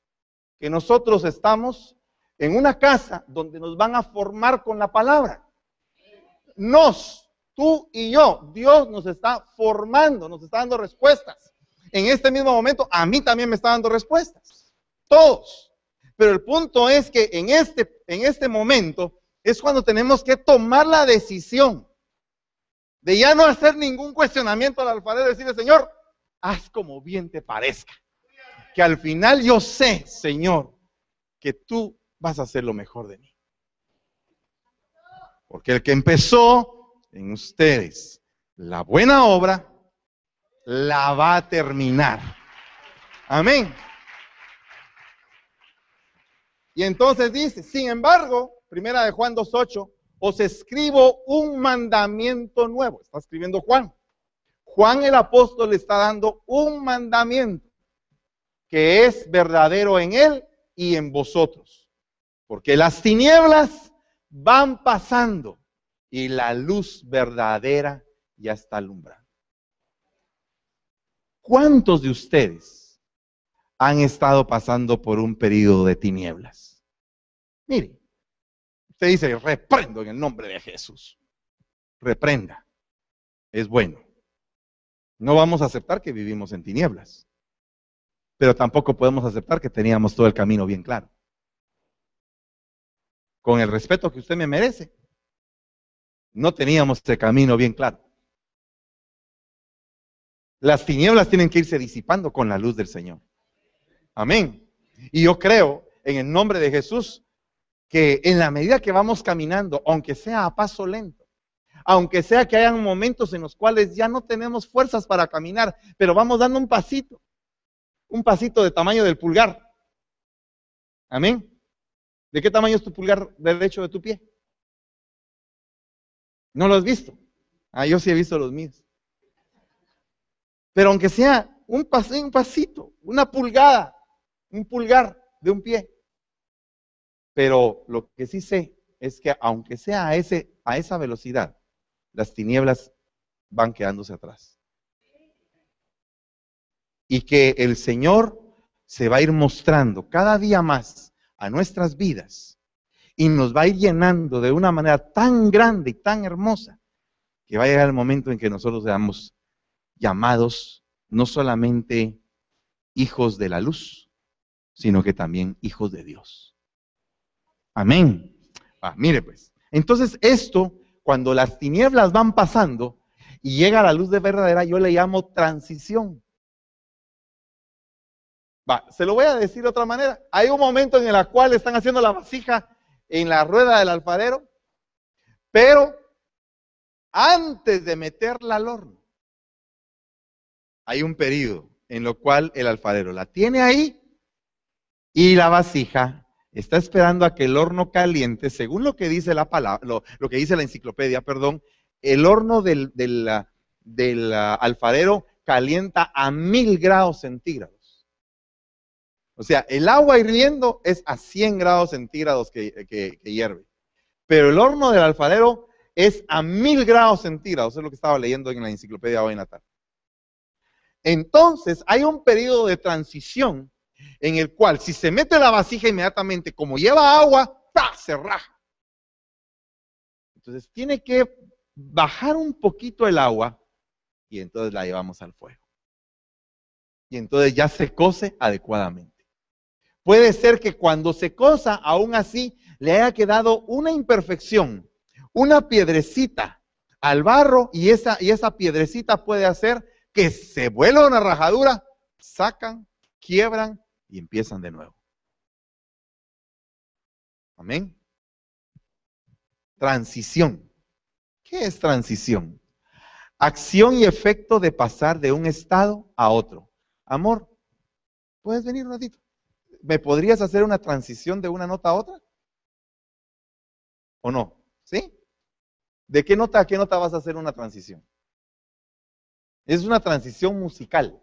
Speaker 1: que nosotros estamos en una casa donde nos van a formar con la palabra. Nos, tú y yo, Dios nos está formando, nos está dando respuestas. En este mismo momento, a mí también me está dando respuestas. Todos. Pero el punto es que en este, en este momento es cuando tenemos que tomar la decisión de ya no hacer ningún cuestionamiento al alfarero y decirle, Señor, haz como bien te parezca. Que al final yo sé, Señor, que tú vas a hacer lo mejor de mí. Porque el que empezó en ustedes la buena obra, la va a terminar. Amén. Y entonces dice, sin embargo, primera de Juan 2.8, os escribo un mandamiento nuevo. Está escribiendo Juan. Juan el apóstol está dando un mandamiento que es verdadero en él y en vosotros. Porque las tinieblas van pasando y la luz verdadera ya está alumbrando. ¿Cuántos de ustedes han estado pasando por un periodo de tinieblas? Mire, usted dice, reprendo en el nombre de Jesús. Reprenda. Es bueno. No vamos a aceptar que vivimos en tinieblas, pero tampoco podemos aceptar que teníamos todo el camino bien claro. Con el respeto que usted me merece, no teníamos el camino bien claro. Las tinieblas tienen que irse disipando con la luz del Señor. Amén. Y yo creo, en el nombre de Jesús, que en la medida que vamos caminando, aunque sea a paso lento, aunque sea que hayan momentos en los cuales ya no tenemos fuerzas para caminar, pero vamos dando un pasito, un pasito de tamaño del pulgar. Amén. ¿De qué tamaño es tu pulgar derecho de tu pie? ¿No lo has visto? Ah, yo sí he visto los míos. Pero aunque sea un, pasito, una pulgada, un pulgar de un pie. Pero lo que sí sé es que aunque sea a, ese, a esa velocidad, las tinieblas van quedándose atrás. Y que el Señor se va a ir mostrando cada día más a nuestras vidas y nos va a ir llenando de una manera tan grande y tan hermosa que va a llegar el momento en que nosotros seamos llamados no solamente hijos de la luz, sino que también hijos de Dios. Amén. Ah, mire pues, entonces esto, cuando las tinieblas van pasando y llega la luz de verdadera, yo le llamo transición. Va, se lo voy a decir de otra manera. Hay un momento en el cual están haciendo la vasija en la rueda del alfarero, pero antes de meterla al horno, hay un periodo en lo cual el alfarero la tiene ahí y la vasija está esperando a que el horno caliente, según lo que dice la palabra, lo, que dice la enciclopedia, perdón, el horno del, del alfarero calienta a mil grados centígrados. O sea, el agua hirviendo es a 100 grados centígrados que, hierve. Pero el horno del alfarero es a 1000 grados centígrados. Es lo que estaba leyendo en la enciclopedia hoy en la tarde. Entonces, hay un periodo de transición en el cual si se mete la vasija inmediatamente, como lleva agua, se raja. Entonces, tiene que bajar un poquito el agua y entonces la llevamos al fuego. Y entonces ya se cose adecuadamente. Puede ser que cuando se cosa, aún así, le haya quedado una imperfección, una piedrecita al barro y esa, y esa piedrecita puede hacer que se vuelva una rajadura, sacan, quiebran y empiezan de nuevo. Amén. Transición. ¿Qué es transición? Acción y efecto de pasar de un estado a otro. Amor, ¿puedes venir un ratito? ¿me podrías hacer una transición de una nota a otra? ¿O no? ¿Sí? ¿De qué nota a qué nota vas a hacer una transición? Es una transición musical.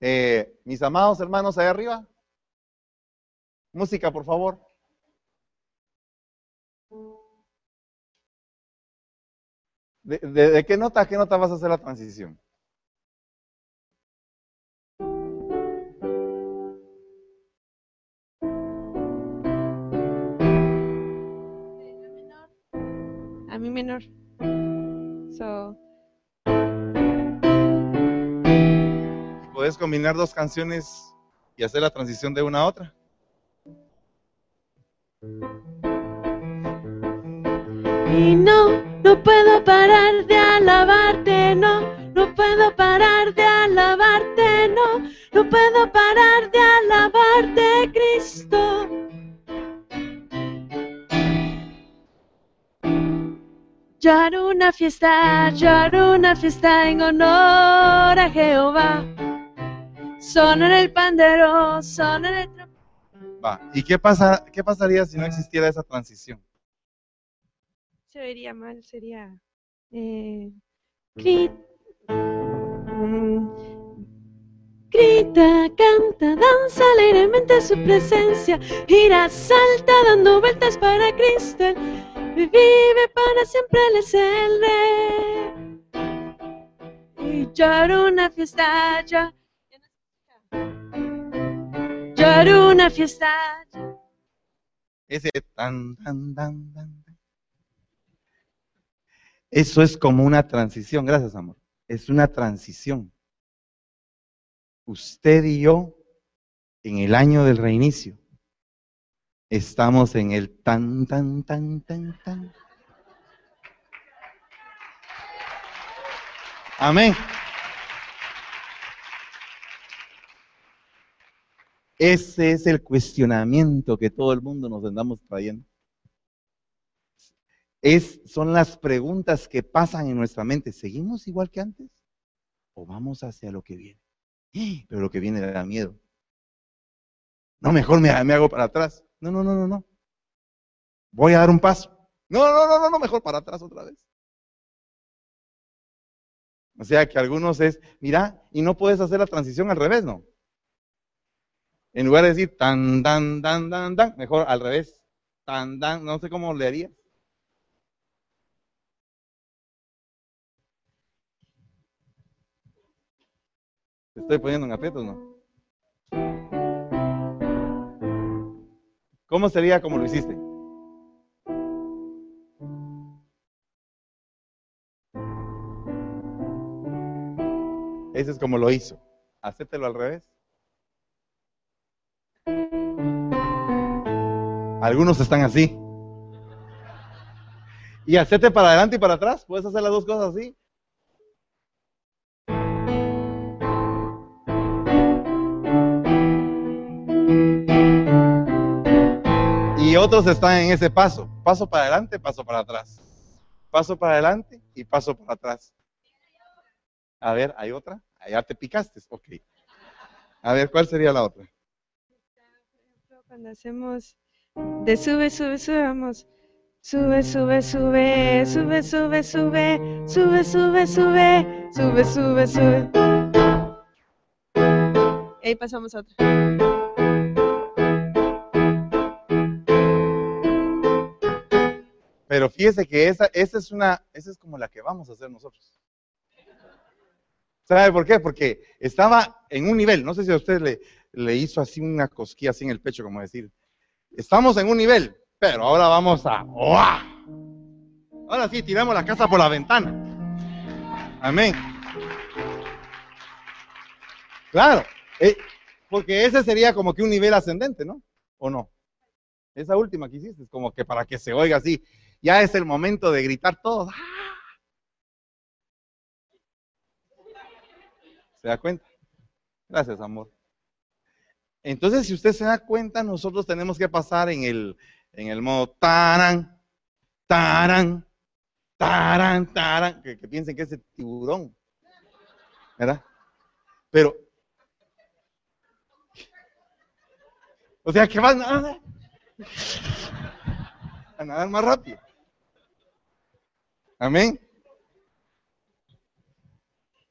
Speaker 1: Eh, mis amados hermanos allá arriba, música por favor. ¿De, qué nota qué nota vas a hacer la transición?
Speaker 2: A mi menor. So.
Speaker 1: ¿Puedes combinar dos canciones y hacer la transición de una a otra?
Speaker 2: Y no, no puedo parar de alabarte, no, No puedo parar de alabarte, no, no puedo parar de alabarte, Cristo. Ya haré una fiesta, ya haré una fiesta en honor a Jehová. Son en el pandero, son en el
Speaker 1: Va. ¿Y qué, pasa, qué pasaría si no existiera esa transición?
Speaker 2: Se vería mal, sería. Eh, gri- mm, grita, canta, danza alegremente su presencia. Gira, salta, dando vueltas para Cristo. Vive para siempre, Él es el rey. Y haré una fiesta, ya. Ya haré una fiesta.
Speaker 1: Ese tan, tan, tan. tan. Eso es como una transición. Gracias, amor. Es una transición. Usted y yo, en el año del reinicio, estamos en el tan, tan, tan, tan, tan. Amén. Ese es el cuestionamiento que todo el mundo nos andamos trayendo. Son las preguntas que pasan en nuestra mente. ¿Seguimos igual que antes? ¿O vamos hacia lo que viene? ¡Eh! Pero lo que viene da miedo. No, mejor me, me hago para atrás. No, no, no, no, no. Voy a dar un paso. No, no, no, no, no, mejor para atrás otra vez. O sea que algunos es, mira, y no puedes hacer la transición al revés, ¿no? En lugar de decir tan, tan, tan, tan, tan, mejor al revés. Tan, tan, no sé cómo le haría. ¿Te estoy poniendo en aprietos, no? ¿Cómo sería como lo hiciste? Ese es como lo hizo. Hacértelo al revés. Algunos están así. Y hacerte para adelante y para atrás. Puedes hacer las dos cosas así. Y otros están en ese paso. Paso para adelante, paso para atrás. Paso para adelante y paso para atrás. A ver, ¿hay otra? Allá te picaste. Ok. A ver, ¿cuál sería la otra?
Speaker 2: Cuando hacemos de sube, sube, sube, vamos. Sube, sube, sube, sube, sube, sube, sube, sube, sube, sube, sube, sube. Y ahí pasamos a otra.
Speaker 1: Pero fíjese que esa, esa es una, esa es como la que vamos a hacer nosotros. ¿Sabe por qué? Porque estaba en un nivel, no sé si a usted le, le hizo así una cosquilla así en el pecho, como decir, estamos en un nivel, pero ahora vamos a, ¡Uah! ahora sí, tiramos la casa por la ventana. Amén. Claro, eh, porque ese sería como que un nivel ascendente, ¿no? ¿O no? Esa última que hiciste, es como que para que se oiga así, ya es el momento de gritar todos. ¡ah! ¿Se da cuenta? Gracias, amor. Entonces, si usted se da cuenta, nosotros tenemos que pasar en el, en el modo taran, taran, taran, taran, que, piensen que es el tiburón. ¿Verdad? Pero, o sea, que van a, a nadar más rápido. Amén.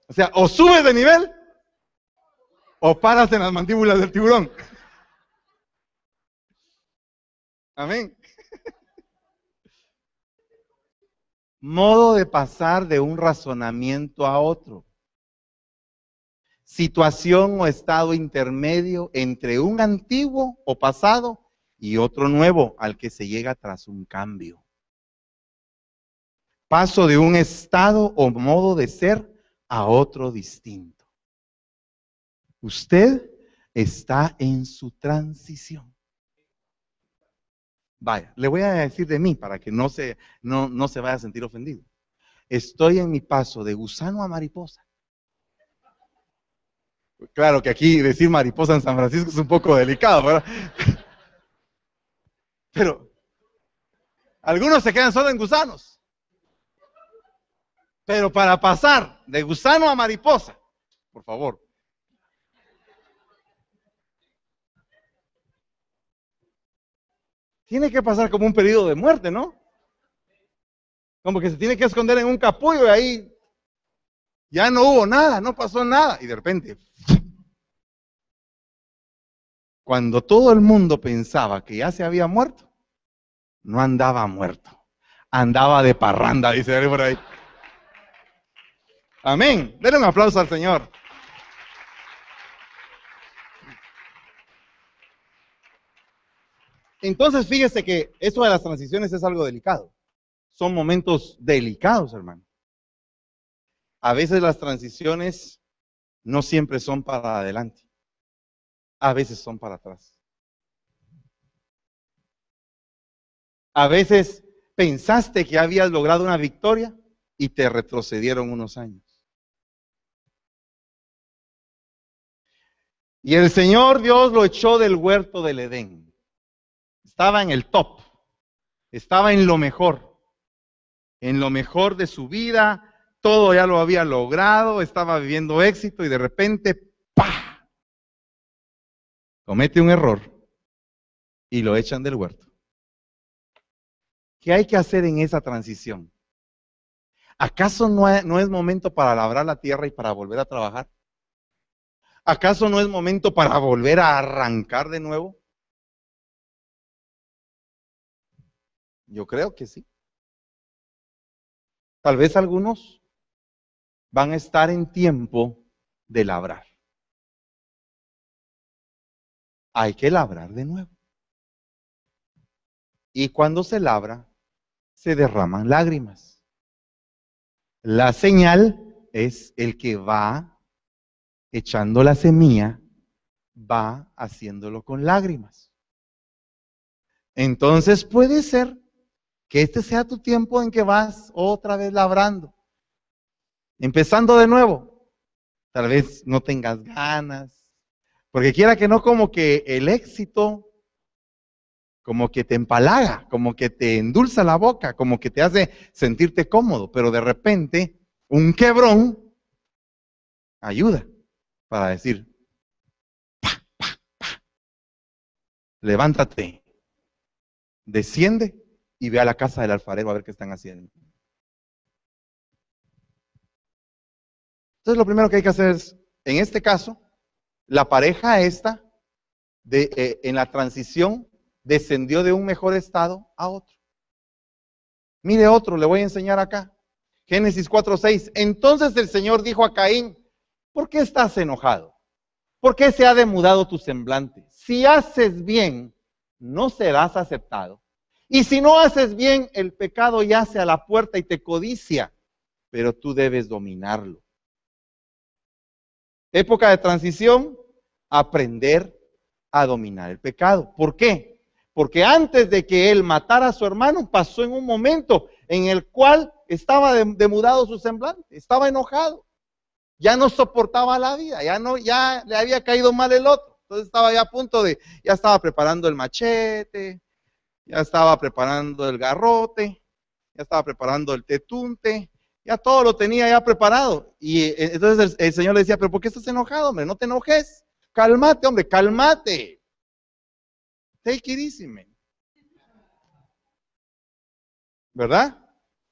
Speaker 1: O sea, o subes de nivel o paras en las mandíbulas del tiburón. Amén. Modo de pasar de un razonamiento a otro. Situación o estado intermedio entre un antiguo o pasado y otro nuevo al que se llega tras un cambio. Paso de un estado o modo de ser a otro distinto. Usted está en su transición. Vaya, le voy a decir de mí para que no se, no, no se vaya a sentir ofendido. Estoy en mi paso de gusano a mariposa. Claro que aquí decir mariposa en San Francisco es un poco delicado, ¿verdad? (laughs) Pero algunos se quedan solo en gusanos. Pero para pasar de gusano a mariposa, por favor. Tiene que pasar como un periodo de muerte, ¿no? Como que se tiene que esconder en un capullo y ahí ya no hubo nada, no pasó nada. Y de repente, cuando todo el mundo pensaba que ya se había muerto, no andaba muerto, andaba de parranda, dice por ahí. Amén. Denle un aplauso al Señor. Entonces, fíjese que esto de las transiciones es algo delicado. Son momentos delicados, hermano. A veces las transiciones no siempre son para adelante. A veces son para atrás. A veces pensaste que habías logrado una victoria y te retrocedieron unos años. Y el Señor Dios lo echó del huerto del Edén. Estaba en el top, estaba en lo mejor, en lo mejor de su vida, todo ya lo había logrado, estaba viviendo éxito y de repente, ¡pa! Comete un error y lo echan del huerto. ¿Qué hay que hacer en esa transición? ¿Acaso no es momento para labrar la tierra y para volver a trabajar? ¿Acaso no es momento para volver a arrancar de nuevo? Yo creo que sí. Tal vez algunos van a estar en tiempo de labrar. Hay que labrar de nuevo. Y cuando se labra, se derraman lágrimas. La señal es el que va echando la semilla, va haciéndolo con lágrimas. Entonces puede ser que este sea tu tiempo en que vas otra vez labrando, empezando de nuevo. Tal vez no tengas ganas, porque quiera que no, como que el éxito, como que te empalaga, como que te endulza la boca, como que te hace sentirte cómodo, pero de repente un quebrón ayuda para decir, levántate, desciende y ve a la casa del alfarero a ver qué están haciendo. Entonces lo primero que hay que hacer es, en este caso, la pareja esta, de, eh, en la transición, descendió de un mejor estado a otro. Mire otro, le voy a enseñar acá. Génesis 4:6. Entonces el Señor dijo a Caín, ¿Por qué estás enojado? ¿Por qué se ha demudado tu semblante? Si haces bien, no serás aceptado. Y si no haces bien, el pecado yace a la puerta y te codicia, pero tú debes dominarlo. Época de transición, aprender a dominar el pecado. ¿Por qué? Porque antes de que él matara a su hermano, pasó en un momento en el cual estaba demudado su semblante, estaba enojado ya no soportaba la vida, ya no, ya le había caído mal el otro. Entonces estaba ya a punto de, ya estaba preparando el machete, ya estaba preparando el garrote, ya estaba preparando el tetunte, ya todo lo tenía ya preparado. Y eh, entonces el, Señor le decía, pero ¿por qué estás enojado, hombre? No te enojes. Cálmate, hombre, cálmate. Take it easy. ¿Verdad?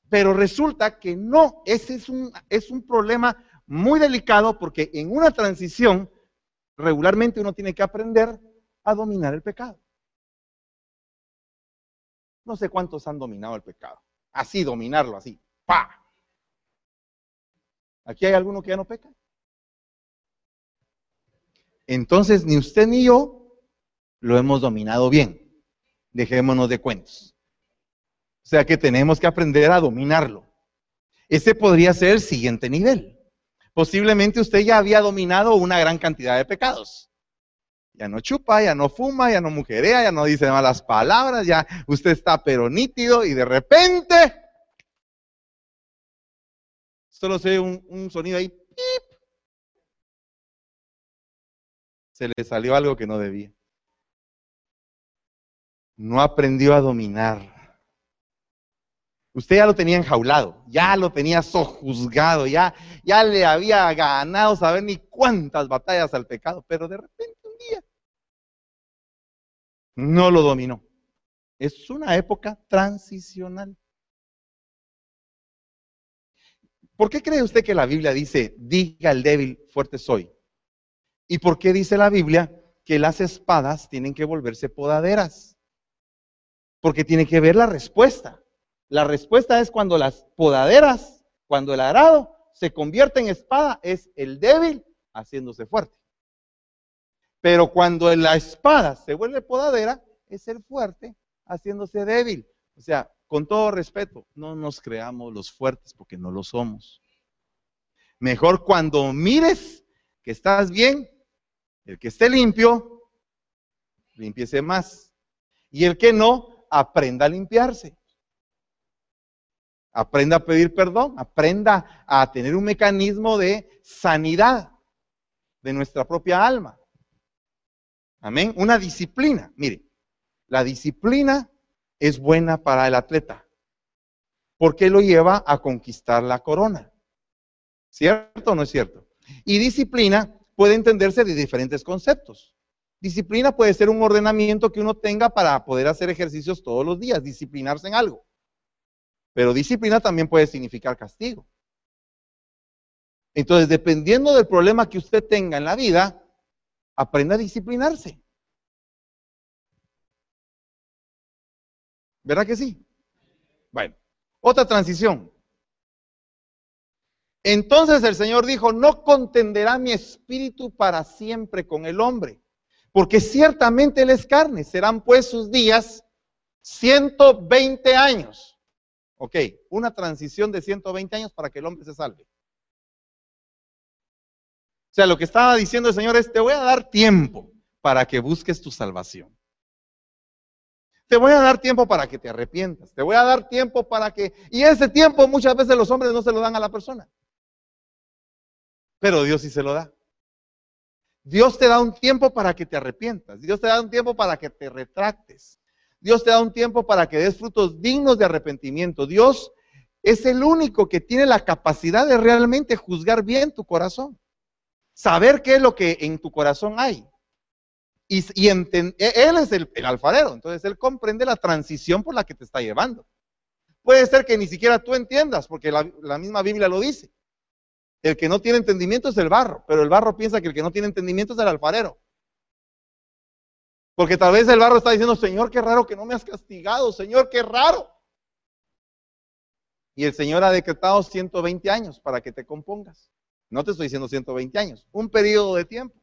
Speaker 1: Pero resulta que no, ese es un, es un problema muy delicado porque en una transición regularmente uno tiene que aprender a dominar el pecado. No sé cuántos han dominado el pecado. Así, dominarlo, así. ¡Pa! ¿Aquí hay alguno que ya no peca? Entonces, ni usted ni yo lo hemos dominado bien. Dejémonos de cuentos. O sea que tenemos que aprender a dominarlo. Ese podría ser el siguiente nivel posiblemente usted ya había dominado una gran cantidad de pecados. Ya no chupa, ya no fuma, ya no mujerea, ya no dice malas palabras, ya usted está pero nítido y de repente solo se un, un sonido ahí. se le salió algo que no debía. No aprendió a dominar. Usted ya lo tenía enjaulado, ya lo tenía sojuzgado, ya, ya le había ganado saber ni cuántas batallas al pecado, pero de repente no lo dominó. Es una época transicional. ¿Por qué cree usted que la Biblia dice, diga el débil, fuerte soy? ¿Y por qué dice la Biblia que las espadas tienen que volverse podaderas? Porque tiene que ver la respuesta. La respuesta es cuando las podaderas, cuando el arado se convierte en espada, es el débil haciéndose fuerte. Pero cuando la espada se vuelve podadera, es el fuerte haciéndose débil. O sea, con todo respeto, no nos creamos los fuertes porque no lo somos. Mejor cuando mires que estás bien, el que esté limpio, limpiese más. Y el que no, aprenda a limpiarse. Aprenda a pedir perdón, aprenda a tener un mecanismo de sanidad de nuestra propia alma. Amén. Una disciplina. Mire, la disciplina es buena para el atleta, porque lo lleva a conquistar la corona. ¿Cierto o no es cierto? Y disciplina puede entenderse de diferentes conceptos. Disciplina puede ser un ordenamiento que uno tenga para poder hacer ejercicios todos los días, disciplinarse en algo. Pero disciplina también puede significar castigo. Entonces, dependiendo del problema que usted tenga en la vida, aprenda a disciplinarse. ¿Verdad que sí? Bueno, otra transición. Entonces el Señor dijo, no contenderá mi espíritu para siempre con el hombre, porque ciertamente él es carne, serán pues sus días 120 años. Ok, una transición de 120 años para que el hombre se salve. Sea, lo que estaba diciendo el Señor es, te voy a dar tiempo para que busques tu salvación. Te voy a dar tiempo para que te arrepientas. Te voy a dar tiempo para que... Y ese tiempo muchas veces los hombres no se lo dan a la persona. Pero Dios sí se lo da. Dios te da un tiempo para que te arrepientas. Dios te da un tiempo para que te retractes. Dios te da un tiempo para que des frutos dignos de arrepentimiento. Dios es el único que tiene la capacidad de realmente juzgar bien tu corazón. Saber qué es lo que en tu corazón hay. Y, e, él es el, alfarero, entonces él comprende la transición por la que te está llevando. Puede ser que ni siquiera tú entiendas, porque la, la misma Biblia lo dice. El que no tiene entendimiento es el barro, pero el barro piensa que el que no tiene entendimiento es el alfarero. Porque tal vez el barro está diciendo, Señor, qué raro que no me has castigado, Señor, qué raro. Y el Señor ha decretado 120 años para que te compongas. No te estoy diciendo 120 años, un periodo de tiempo.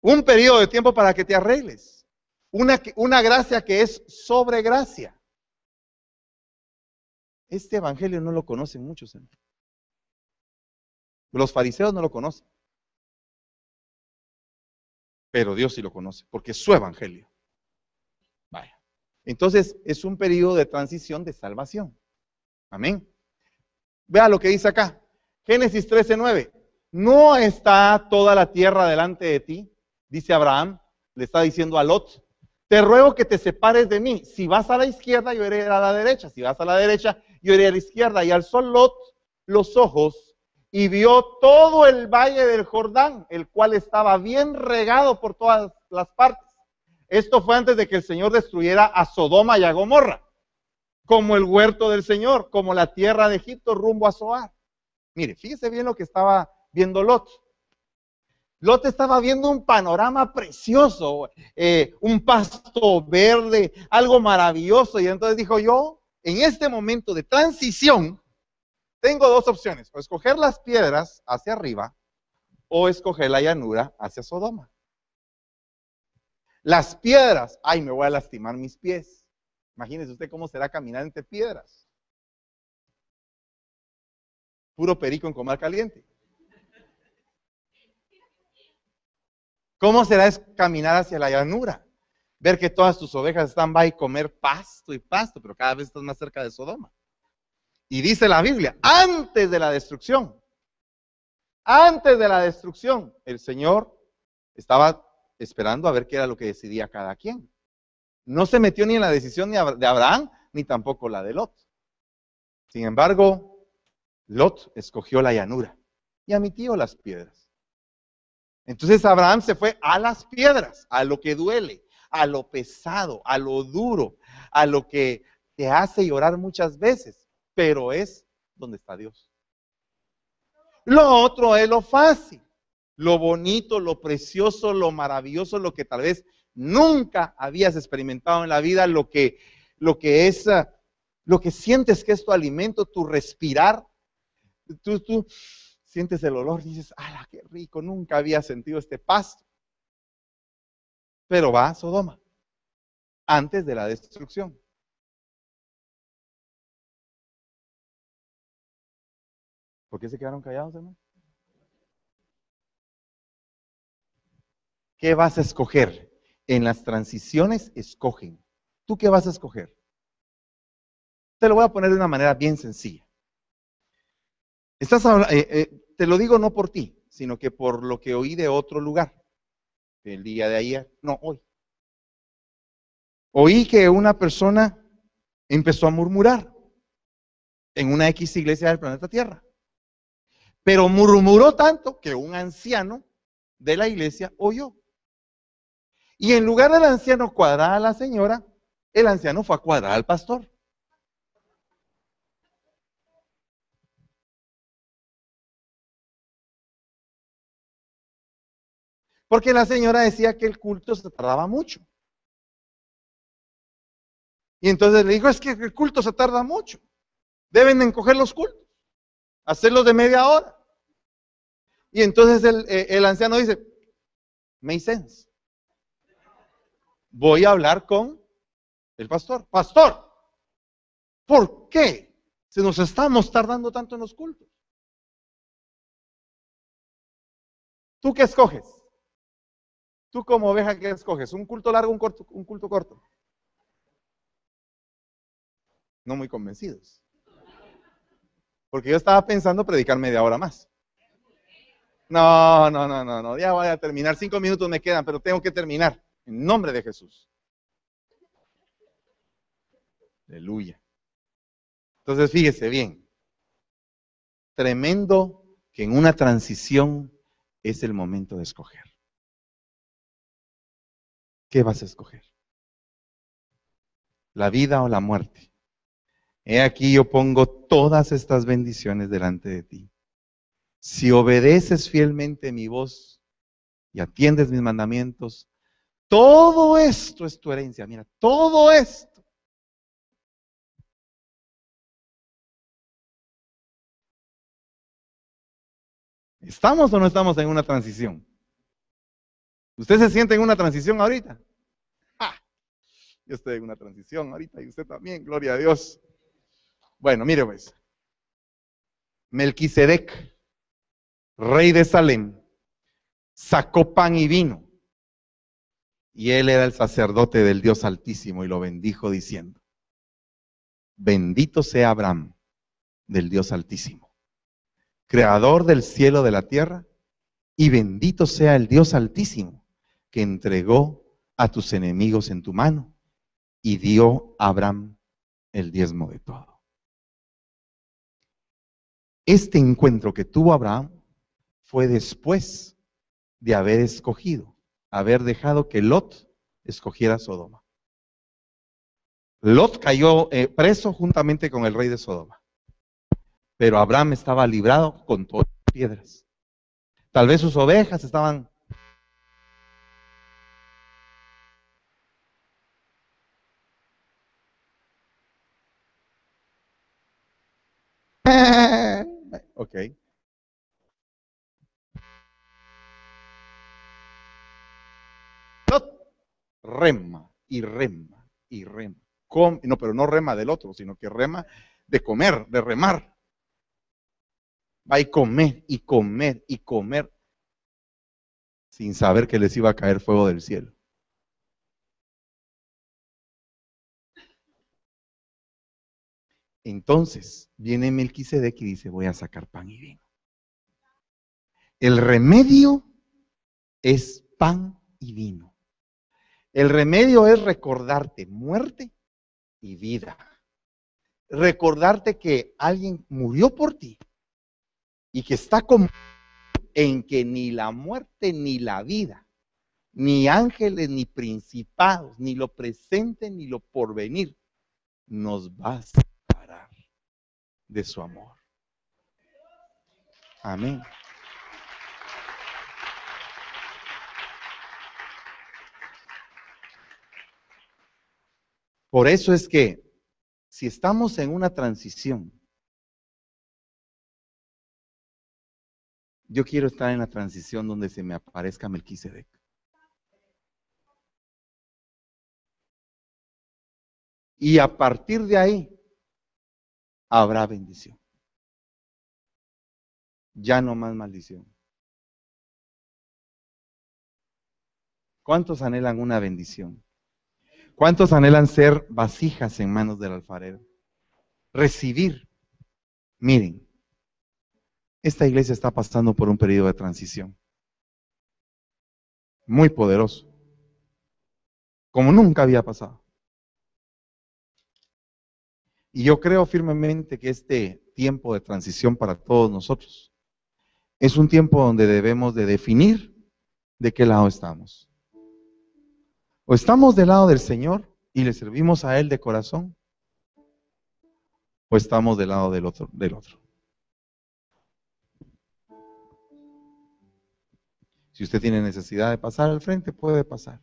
Speaker 1: Un periodo de tiempo para que te arregles. Una, una gracia que es sobre gracia. Este evangelio no lo conocen muchos. Los fariseos no lo conocen. Pero Dios sí lo conoce, porque es su evangelio. Vaya. Entonces, es un periodo de transición de salvación. Amén. Vea lo que dice acá. Génesis 13:9. No está toda la tierra delante de ti dice Abraham, le está diciendo a Lot, te ruego que te separes de mí. Si vas a la izquierda, yo iré a la derecha. Si vas a la derecha, yo iré a la izquierda. Y alzó Lot los ojos y vio todo el valle del Jordán, el cual estaba bien regado por todas las partes. Esto fue antes de que el Señor destruyera a Sodoma y a Gomorra, como el huerto del Señor, como la tierra de Egipto rumbo a Zoar. Mire, fíjese bien lo que estaba viendo Lot. Lot estaba viendo un panorama precioso, eh, un pasto verde, algo maravilloso. Y entonces dijo, yo en este momento de transición tengo dos opciones, o escoger las piedras hacia arriba o escoger la llanura hacia Sodoma. Las piedras, ay, me voy a lastimar mis pies. Imagínese usted cómo será caminar entre piedras. Puro perico en comer caliente. ¿Cómo será caminar hacia la llanura? Ver que todas tus ovejas están va y comer pasto y pasto, pero cada vez estás más cerca de Sodoma. Y dice la Biblia, antes de la destrucción, antes de la destrucción, el Señor estaba esperando a ver qué era lo que decidía cada quien. No se metió ni en la decisión de Abraham, ni tampoco la de Lot. Sin embargo, Lot escogió la llanura y a mi tío las piedras. Entonces Abraham se fue a las piedras, a lo que duele, a lo pesado, a lo duro, a lo que te hace llorar muchas veces, pero es donde está Dios. Lo otro es lo fácil, lo bonito, lo precioso, lo maravilloso, lo que tal vez nunca habías experimentado en la vida, lo que, lo que es, ah, lo que sientes que es tu alimento, tu respirar. Tú, tú sientes el olor dices, ¡ah, qué rico! Nunca había sentido este pasto. Pero va a Sodoma, antes de la destrucción. ¿Por qué se quedaron callados, hermano? ¿Qué vas a escoger? En las transiciones escogen. ¿Tú qué vas a escoger? Te lo voy a poner de una manera bien sencilla. Eh, eh, te lo digo no por ti, sino que por lo que oí de otro lugar. El día de ayer, no, hoy. Oí que una persona empezó a murmurar en una X iglesia del planeta Tierra. Pero murmuró tanto que un anciano de la iglesia oyó. Y en lugar del anciano cuadrar a la señora, el anciano fue a cuadrar al pastor. Porque la señora decía que el culto se tardaba mucho. Y entonces le dijo, es que el culto se tarda mucho. Deben encoger los cultos, hacerlos de media hora. Y entonces eh, el, anciano dice, make sense. Voy a hablar con el pastor. Pastor, ¿por qué se nos estamos tardando tanto en los cultos? ¿Tú qué escoges? ¿Tú como oveja qué escoges? ¿Un culto largo un, corto, un culto corto? No muy convencidos. Porque yo estaba pensando predicar media hora más. No, no, no, no, no. Ya voy a terminar. Cinco minutos me quedan, pero tengo que terminar. En nombre de Jesús. Aleluya. Entonces, fíjese bien. Tremendo que en una transición es el momento de escoger. ¿Qué vas a escoger? ¿La vida o la muerte? He aquí yo pongo todas estas bendiciones delante de ti si obedeces fielmente mi voz y atiendes mis mandamientos, todo esto es tu herencia. Mira, todo esto. ¿Estamos o no estamos en una transición? ¿Usted se siente en una transición ahorita? Yo estoy en una transición ahorita y usted también, gloria a Dios. Bueno, mire pues. Melquisedec rey de Salem, sacó pan y vino. Y él era el sacerdote del Dios Altísimo y lo bendijo diciendo, bendito sea Abraham del Dios Altísimo, creador del cielo de la tierra, y bendito sea el Dios Altísimo que entregó a tus enemigos en tu mano y dio a Abraham el diezmo de todo. Este encuentro que tuvo Abraham fue después de haber escogido, haber dejado que Lot escogiera Sodoma. Lot cayó eh, preso juntamente con el rey de Sodoma. Pero Abraham estaba librado con todas las piedras. Tal vez sus ovejas estaban (laughs) ok. Rema y rema y rema. no, pero no rema del otro, sino que rema de comer, de remar. Va y comer y comer y comer sin saber que les iba a caer fuego del cielo. Entonces viene Melquisedec y dice, voy a sacar pan y vino. El remedio es pan y vino. El remedio es recordarte muerte y vida. Recordarte que alguien murió por ti y que está como en que ni la muerte ni la vida, ni ángeles ni principados, ni lo presente ni lo porvenir, nos va a separar de su amor. Amén. Por eso es que si estamos en una transición, yo quiero estar en la transición donde se me aparezca Melquisedec. Y a partir de ahí habrá bendición. Ya no más maldición. ¿Cuántos anhelan una bendición? ¿Cuántos anhelan ser vasijas en manos del alfarero? Recibir. Miren, esta iglesia está pasando por un periodo de transición. Muy poderoso. Como nunca había pasado. Y yo creo firmemente que este tiempo de transición para todos nosotros es un tiempo donde debemos de definir de qué lado estamos. O estamos del lado del Señor y le servimos a Él de corazón, o estamos del lado del otro. Del otro. Si usted tiene necesidad de pasar al frente, puede pasar.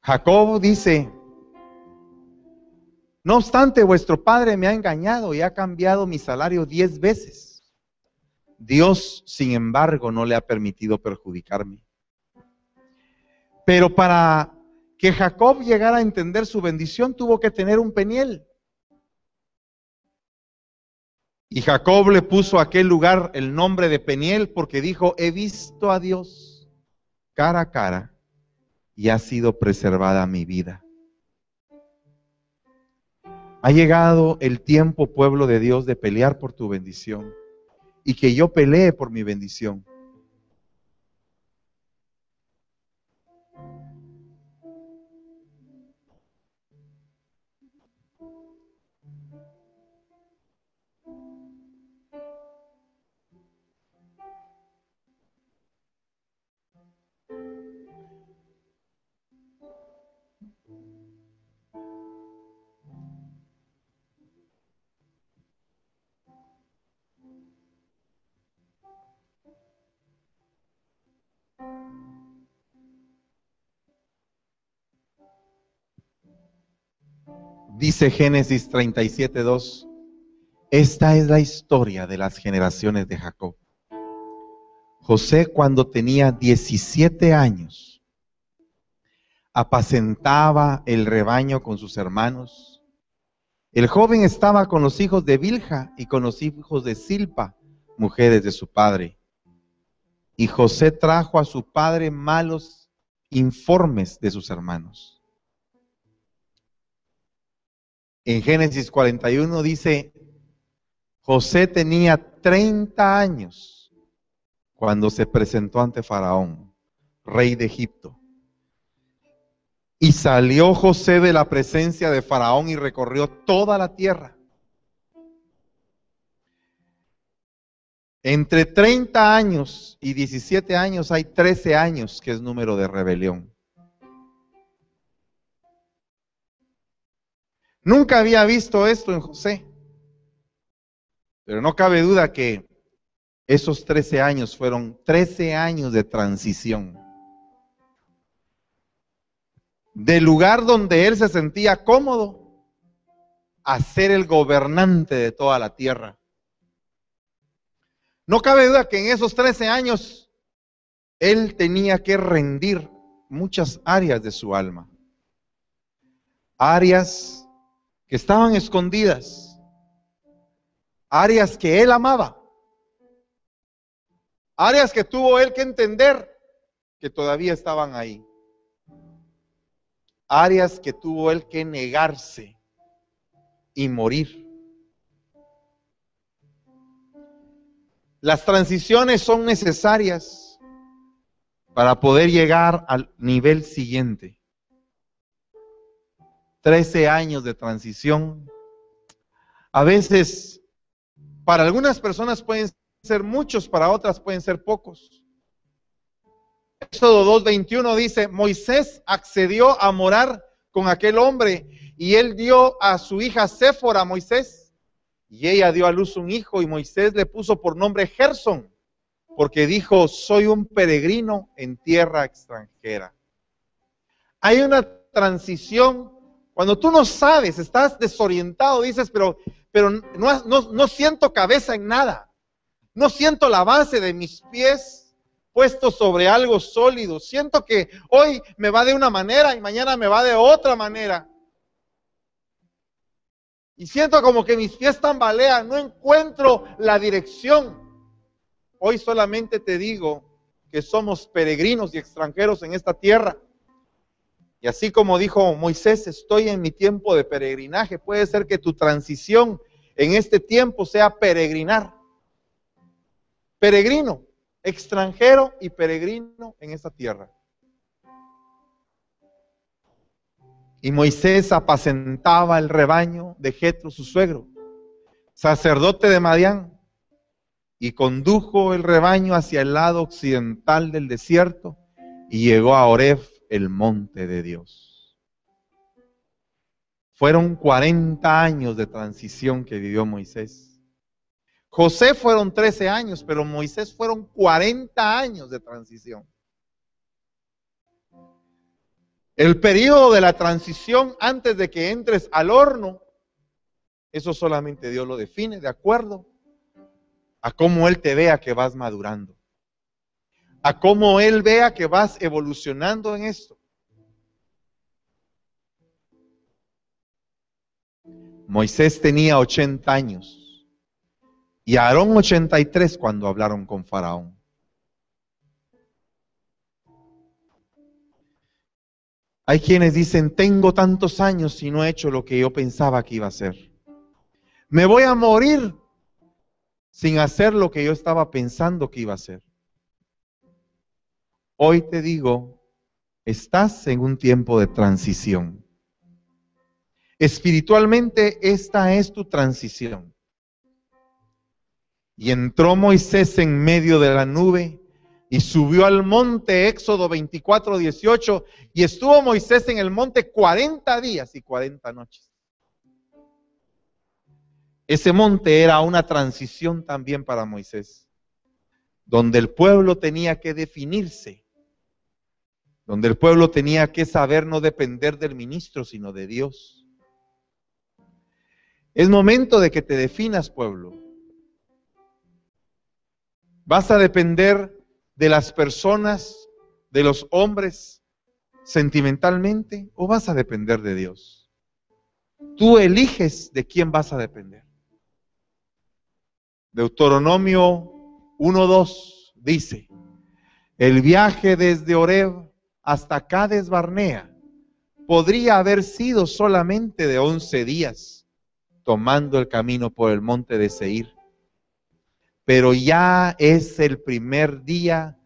Speaker 1: Jacob dice, no obstante, vuestro padre me ha engañado y ha cambiado mi salario diez veces. Dios, sin embargo, no le ha permitido perjudicarme. Pero para que Jacob llegara a entender su bendición, tuvo que tener un peniel. Y Jacob le puso a aquel lugar el nombre de Peniel porque dijo, he visto a Dios cara a cara y ha sido preservada mi vida. Ha llegado el tiempo, pueblo de Dios, de pelear por tu bendición y que yo pelee por mi bendición. Dice Génesis 37.2, esta es la historia de las generaciones de Jacob. José cuando tenía 17 años, apacentaba el rebaño con sus hermanos. El joven estaba con los hijos de Bilja y con los hijos de Silpa, mujeres de su padre. Y José trajo a su padre malos informes de sus hermanos. En Génesis 41 dice, José tenía 30 años cuando se presentó ante Faraón, rey de Egipto. Y salió José de la presencia de Faraón y recorrió toda la tierra. Entre 30 años y 17 años hay 13 años que es número de rebelión. Nunca había visto esto en José. Pero no cabe duda que esos 13 años fueron 13 años de transición. Del lugar donde él se sentía cómodo a ser el gobernante de toda la tierra. No cabe duda que en esos 13 años él tenía que rendir muchas áreas de su alma. Áreas que estaban escondidas, áreas que él amaba, áreas que tuvo él que entender que todavía estaban ahí, áreas que tuvo él que negarse y morir. Las transiciones son necesarias para poder llegar al nivel siguiente. Trece años de transición. A veces, para algunas personas pueden ser muchos, para otras pueden ser pocos. Éxodo 2.21 dice, Moisés accedió a morar con aquel hombre y él dio a su hija Séfora Moisés y ella dio a luz un hijo y Moisés le puso por nombre Gerson porque dijo, soy un peregrino en tierra extranjera. Hay una transición, cuando tú no sabes, estás desorientado, dices, pero, pero no, no, no siento cabeza en nada, no siento la base de mis pies puesto sobre algo sólido. Siento que hoy me va de una manera y mañana me va de otra manera. Y siento como que mis pies tambalean, no encuentro la dirección. Hoy solamente te digo que somos peregrinos y extranjeros en esta tierra. Y así como dijo Moisés, estoy en mi tiempo de peregrinaje. Puede ser que tu transición en este tiempo sea peregrinar. Peregrino extranjero y peregrino en esta tierra. Y Moisés apacentaba el rebaño de Jetro, su suegro, sacerdote de Madián, y condujo el rebaño hacia el lado occidental del desierto y llegó a Oreb, el monte de Dios. Fueron 40 años de transición que vivió Moisés. José fueron 13 años, pero Moisés fueron 40 años de transición. El periodo de la transición antes de que entres al horno, eso solamente Dios lo define de acuerdo a cómo Él te vea que vas madurando, a cómo Él vea que vas evolucionando en esto. Moisés tenía 80 años y Aarón 83 cuando hablaron con Faraón. Hay quienes dicen, tengo tantos años y no he hecho lo que yo pensaba que iba a hacer. Me voy a morir sin hacer lo que yo estaba pensando que iba a hacer. Hoy te digo, estás en un tiempo de transición. Espiritualmente esta es tu transición. Y entró Moisés en medio de la nube y subió al monte, Éxodo 24, 18, y estuvo Moisés en el monte 40 días y 40 noches. Ese monte era una transición también para Moisés, donde el pueblo tenía que definirse, donde el pueblo tenía que saber no depender del ministro, sino de Dios. Es momento de que te definas, pueblo. ¿Vas a depender de las personas, de los hombres, sentimentalmente, o vas a depender de Dios? Tú eliges de quién vas a depender. Deuteronomio 1.2 dice, el viaje desde Oreb hasta Cades Barnea podría haber sido solamente de 11 días, tomando el camino por el monte de Seir pero ya es el primer día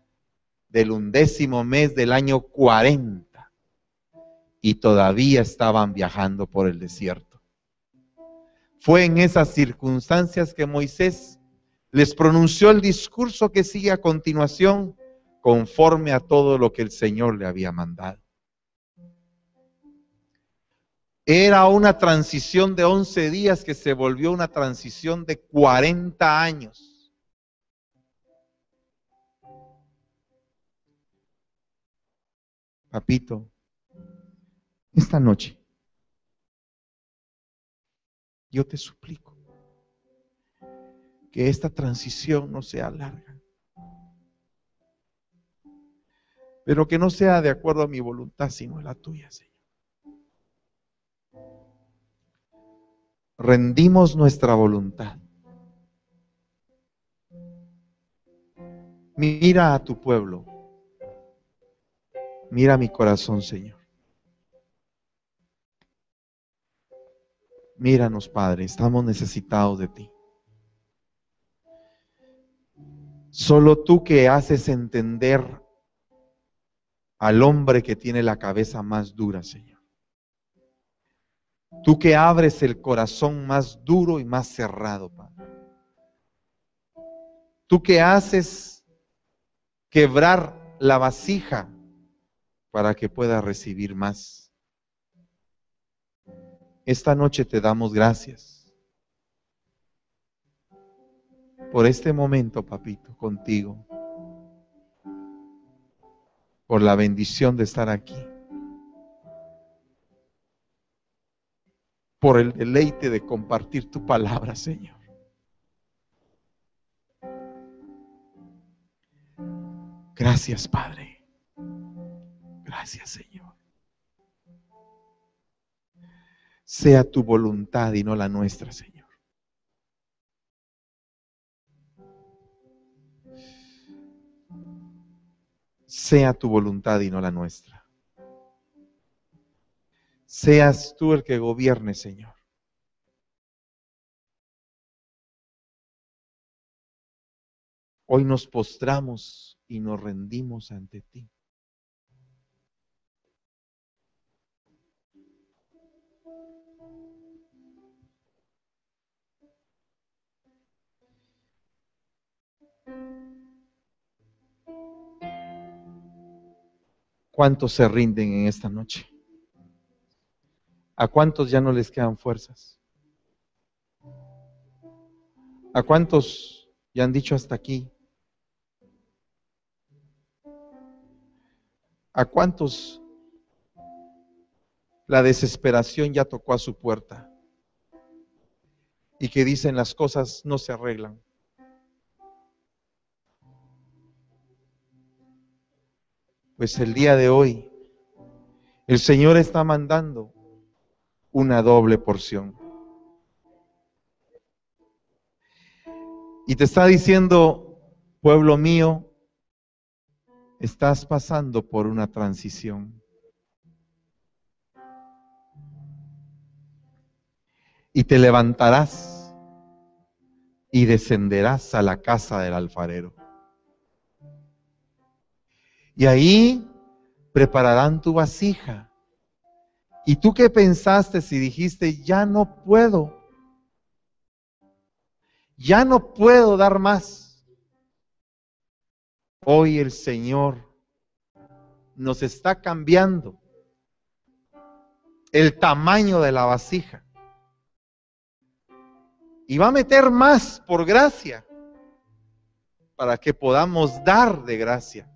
Speaker 1: del undécimo mes del año 40 y todavía estaban viajando por el desierto. Fue en esas circunstancias que Moisés les pronunció el discurso que sigue a continuación conforme a todo lo que el Señor le había mandado. Era una transición de 11 días que se volvió una transición de 40 años. Papito, esta noche yo te suplico que esta transición no sea larga, pero que no sea de acuerdo a mi voluntad, sino a la tuya, Señor. Rendimos nuestra voluntad. Mira a tu pueblo Mira mi corazón, Señor. Míranos, Padre, estamos necesitados de ti. Solo tú que haces entender al hombre que tiene la cabeza más dura, Señor. Tú que abres el corazón más duro y más cerrado, Padre. Tú que haces quebrar la vasija para que pueda recibir más. Esta noche te damos gracias por este momento, papito, contigo, por la bendición de estar aquí, por el deleite de compartir tu palabra, Señor. Gracias, Padre. Gracias, Señor. Sea tu voluntad y no la nuestra, Señor. Sea tu voluntad y no la nuestra. Seas tú el que gobierne, Señor. Hoy nos postramos y nos rendimos ante ti. ¿Cuántos se rinden en esta noche? ¿A cuántos ya no les quedan fuerzas? ¿A cuántos ya han dicho hasta aquí? ¿A cuántos la desesperación ya tocó a su puerta? Y que dicen las cosas no se arreglan. Pues el día de hoy el Señor está mandando una doble porción. Y te está diciendo, pueblo mío, estás pasando por una transición. Y te levantarás y descenderás a la casa del alfarero. Y ahí prepararán tu vasija. ¿Y tú qué pensaste si dijiste, ya no puedo? Ya no puedo dar más. Hoy el Señor nos está cambiando el tamaño de la vasija. Y va a meter más por gracia para que podamos dar de gracia.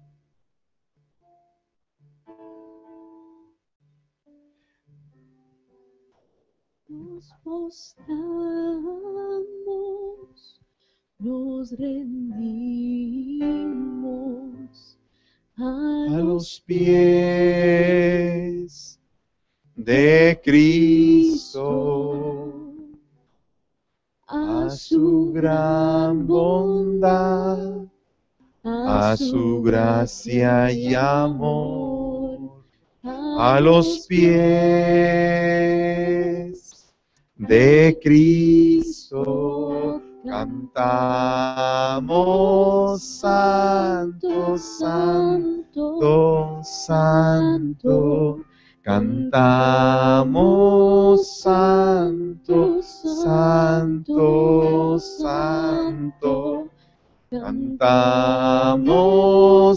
Speaker 2: Nos nos rendimos
Speaker 1: a los pies de Cristo, a su gran bondad, a su gracia y amor, a los pies de Cristo Cantamos santo, santo, santo. Cantamos santo, santo, santo. Cantamos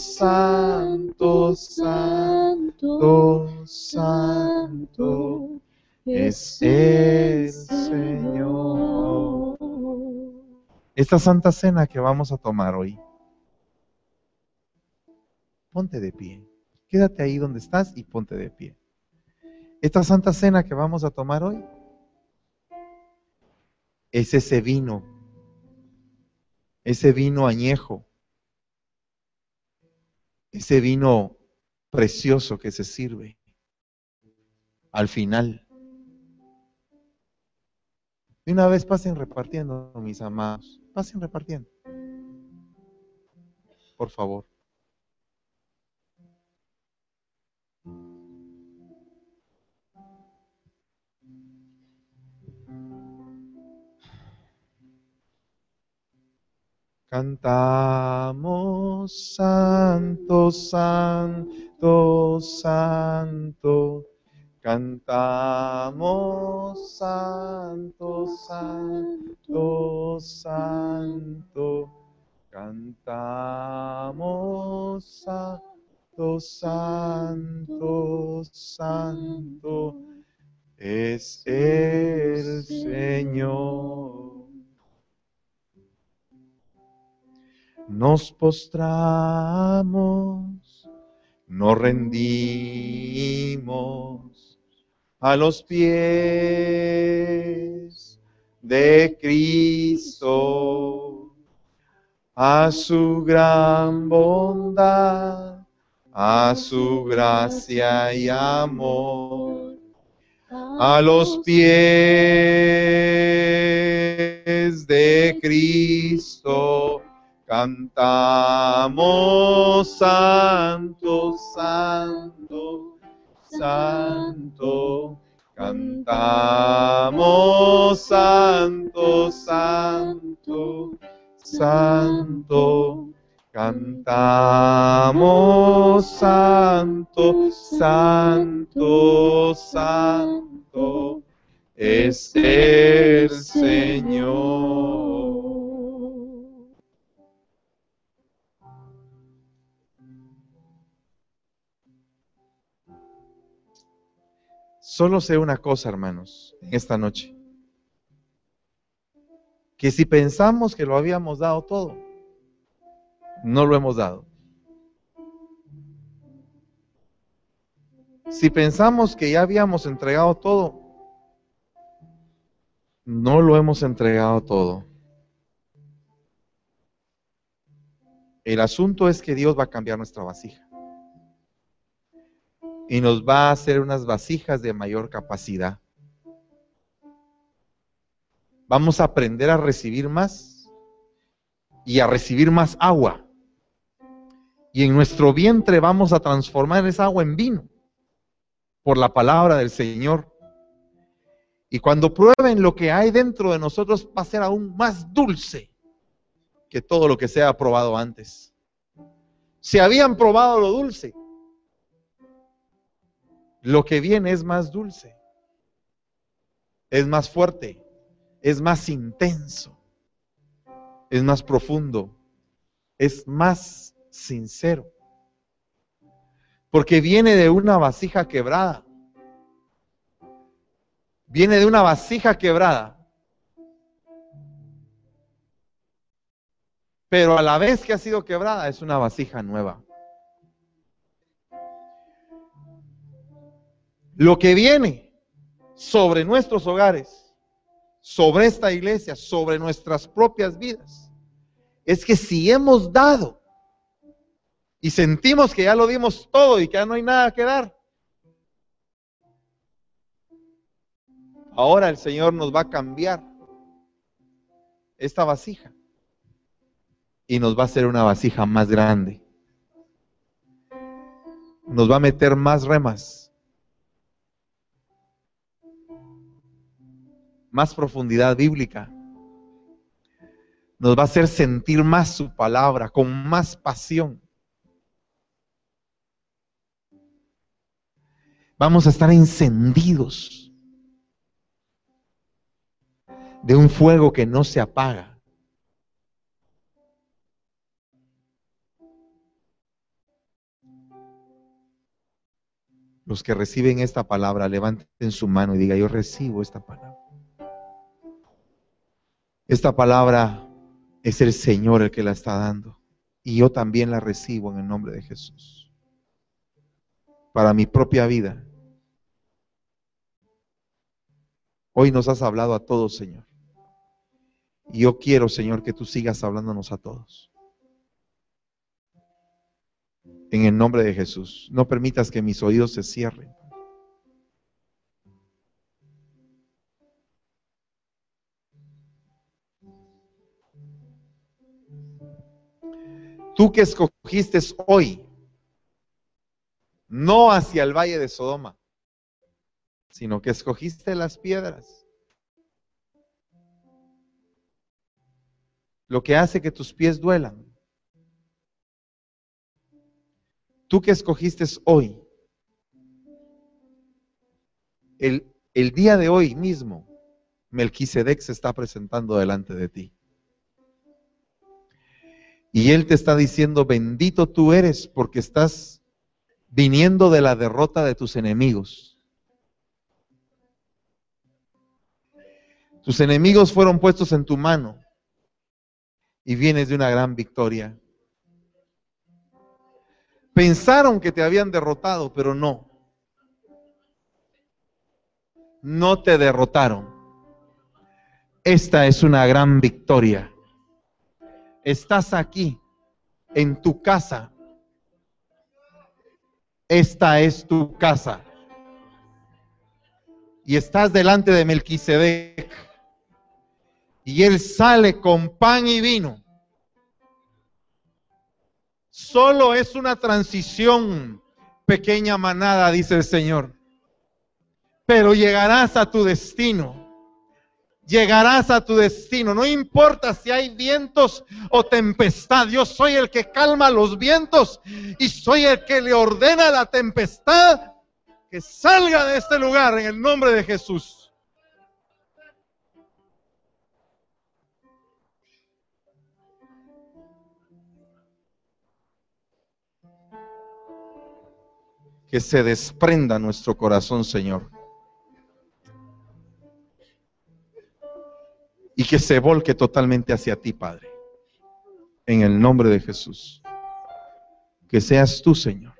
Speaker 1: santo, santo, santo. Es el Señor. Esta santa cena que vamos a tomar hoy, ponte de pie. Quédate ahí donde estás y ponte de pie. Esta santa cena que vamos a tomar hoy es ese vino, ese vino añejo, ese vino precioso que se sirve al final de una vez pasen repartiendo, mis amados. Pasen repartiendo. Por favor. Cantamos, santo, santo, santo. Cantamos santo, santo, santo. Cantamos santo, santo, santo. Es el Señor. nos postramos, nos rendimos a los pies de Cristo, a su gran bondad, a su gracia y amor, a los pies de Cristo Cantamos santo, santo, santo. Cantamos santo, santo, santo. Cantamos santo, santo, santo. Es el Señor. Solo sé una cosa, hermanos, en esta noche. Que si pensamos que lo habíamos dado todo, no lo hemos dado. Si pensamos que ya habíamos entregado todo, no lo hemos entregado todo. El asunto es que Dios va a cambiar nuestra vasija y nos va a hacer unas vasijas de mayor capacidad. Vamos a aprender a recibir más y a recibir más agua. Y en nuestro vientre vamos a transformar esa agua en vino por la palabra del Señor. Y cuando prueben lo que hay dentro de nosotros va a ser aún más dulce que todo lo que se ha probado antes. Se habían probado lo dulce, lo que viene es más dulce, es más fuerte, es más intenso, es más profundo, es más sincero. Porque viene de una vasija quebrada. Viene de una vasija quebrada. Pero a la vez que ha sido quebrada es una vasija nueva. Lo que viene sobre nuestros hogares, sobre esta iglesia, sobre nuestras propias vidas, es que si hemos dado y sentimos que ya lo dimos todo y que ya no hay nada que dar, ahora el Señor nos va a cambiar esta vasija y nos va a hacer una vasija más grande. Nos va a meter más remas más profundidad bíblica. Nos va a hacer sentir más su palabra, con más pasión. Vamos a estar encendidos de un fuego que no se apaga. Los que reciben esta palabra, levanten su mano y diga, yo recibo esta palabra. Esta palabra es el Señor el que la está dando. Y yo también la recibo en el nombre de Jesús. Para mi propia vida. Hoy nos has hablado a todos, Señor. Y yo quiero, Señor, que tú sigas hablándonos a todos. En el nombre de Jesús. No permitas que mis oídos se cierren. Tú que escogiste hoy, no hacia el valle de Sodoma, sino que escogiste las piedras. lo que hace que tus pies duelan. Tú que escogiste hoy, el, el día de hoy mismo, Melquisedec se está presentando delante de ti. Y Él te está diciendo, bendito tú eres porque estás viniendo de la derrota de tus enemigos. Tus enemigos fueron puestos en tu mano y vienes de una gran victoria. Pensaron que te habían derrotado, pero no. No te derrotaron. Esta es una gran victoria estás aquí, en tu casa. Esta es tu casa. Y estás delante de Melquisedec. Y él sale con pan y vino. Solo es una transición, pequeña manada, dice el Señor. Pero llegarás a tu destino llegarás a tu destino. No importa si hay vientos o tempestad. Yo soy el que calma los vientos y soy el que le ordena la tempestad que salga de este lugar en el nombre de Jesús. Que se desprenda nuestro corazón, Señor y que se volque totalmente hacia ti, Padre. En el nombre de Jesús. Que seas tú, Señor,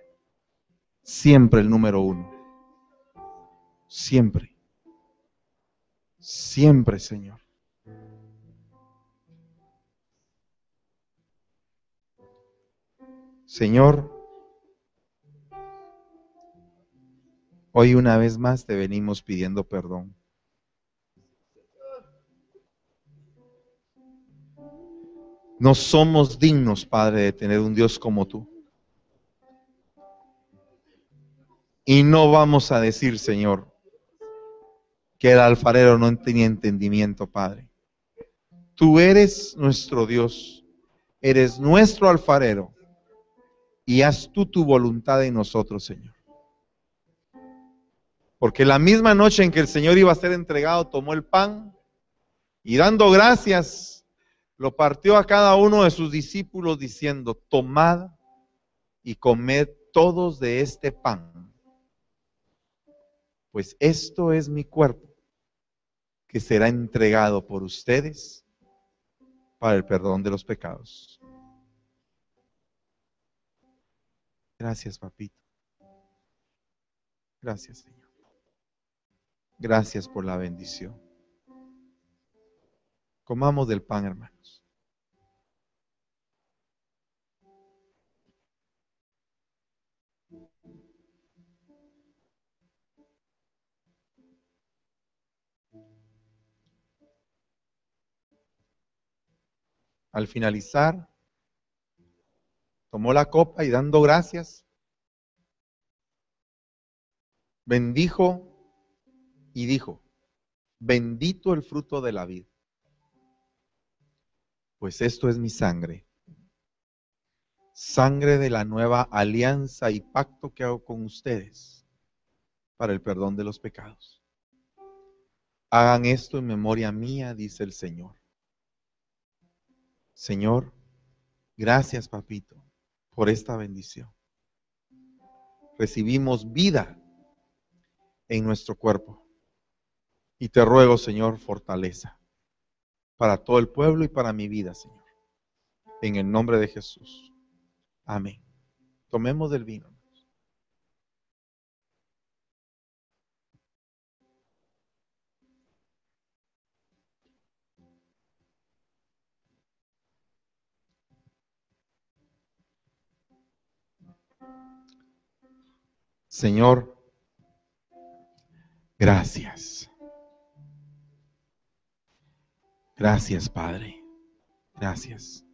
Speaker 1: siempre el número uno. Siempre. Siempre, Señor. Señor, hoy una vez más te venimos pidiendo perdón. No somos dignos, Padre, de tener un Dios como tú. Y no vamos a decir, Señor, que el alfarero no tenía entendimiento, Padre. Tú eres nuestro Dios, eres nuestro alfarero, y haz tú tu voluntad en nosotros, Señor. Porque la misma noche en que el Señor iba a ser entregado, tomó el pan y dando gracias, lo partió a cada uno de sus discípulos diciendo, tomad y comed todos de este pan, pues esto es mi cuerpo que será entregado por ustedes para el perdón de los pecados. Gracias, papito. Gracias, Señor. Gracias por la bendición. Comamos del pan, hermanos. Al finalizar, tomó la copa y dando gracias, bendijo y dijo, bendito el fruto de la vida pues esto es mi sangre, sangre de la nueva alianza y pacto que hago con ustedes para el perdón de los pecados. Hagan esto en memoria mía, dice el Señor. Señor, gracias, papito, por esta bendición. Recibimos vida en nuestro cuerpo. Y te ruego, Señor, fortaleza para todo el pueblo y para mi vida, Señor. En el nombre de Jesús. Amén. Tomemos del vino. Señor, gracias. Gracias, Padre. Gracias.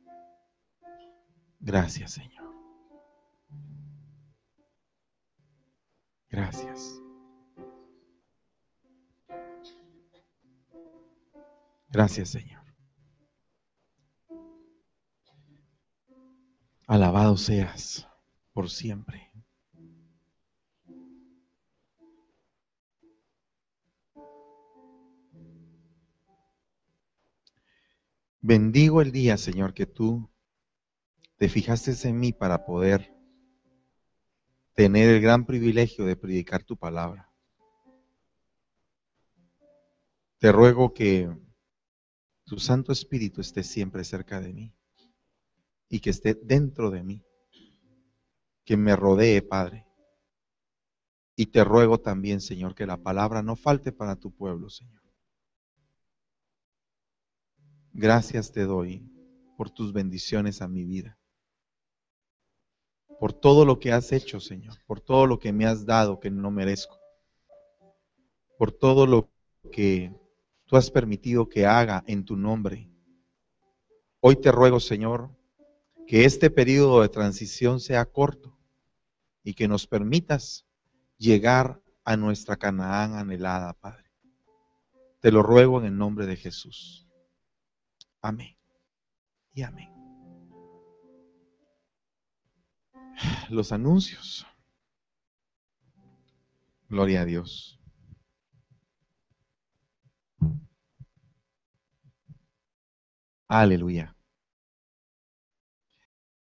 Speaker 1: Gracias, Señor. Gracias. Gracias, Señor. Alabado seas por siempre. Bendigo el día, Señor, que tú te fijaste en mí para poder tener el gran privilegio de predicar tu palabra. Te ruego que tu Santo Espíritu esté siempre cerca de mí y que esté dentro de mí, que me rodee, Padre. Y te ruego también, Señor, que la palabra no falte para tu pueblo, Señor. Gracias te doy por tus bendiciones a mi vida, por todo lo que has hecho, Señor, por todo lo que me has dado que no merezco, por todo lo que tú has permitido que haga en tu nombre. Hoy te ruego, Señor, que este periodo de transición sea corto y que nos permitas llegar a nuestra Canaán anhelada, Padre. Te lo ruego en el nombre de Jesús. Amén. Y amén. Los anuncios. Gloria a Dios. Aleluya.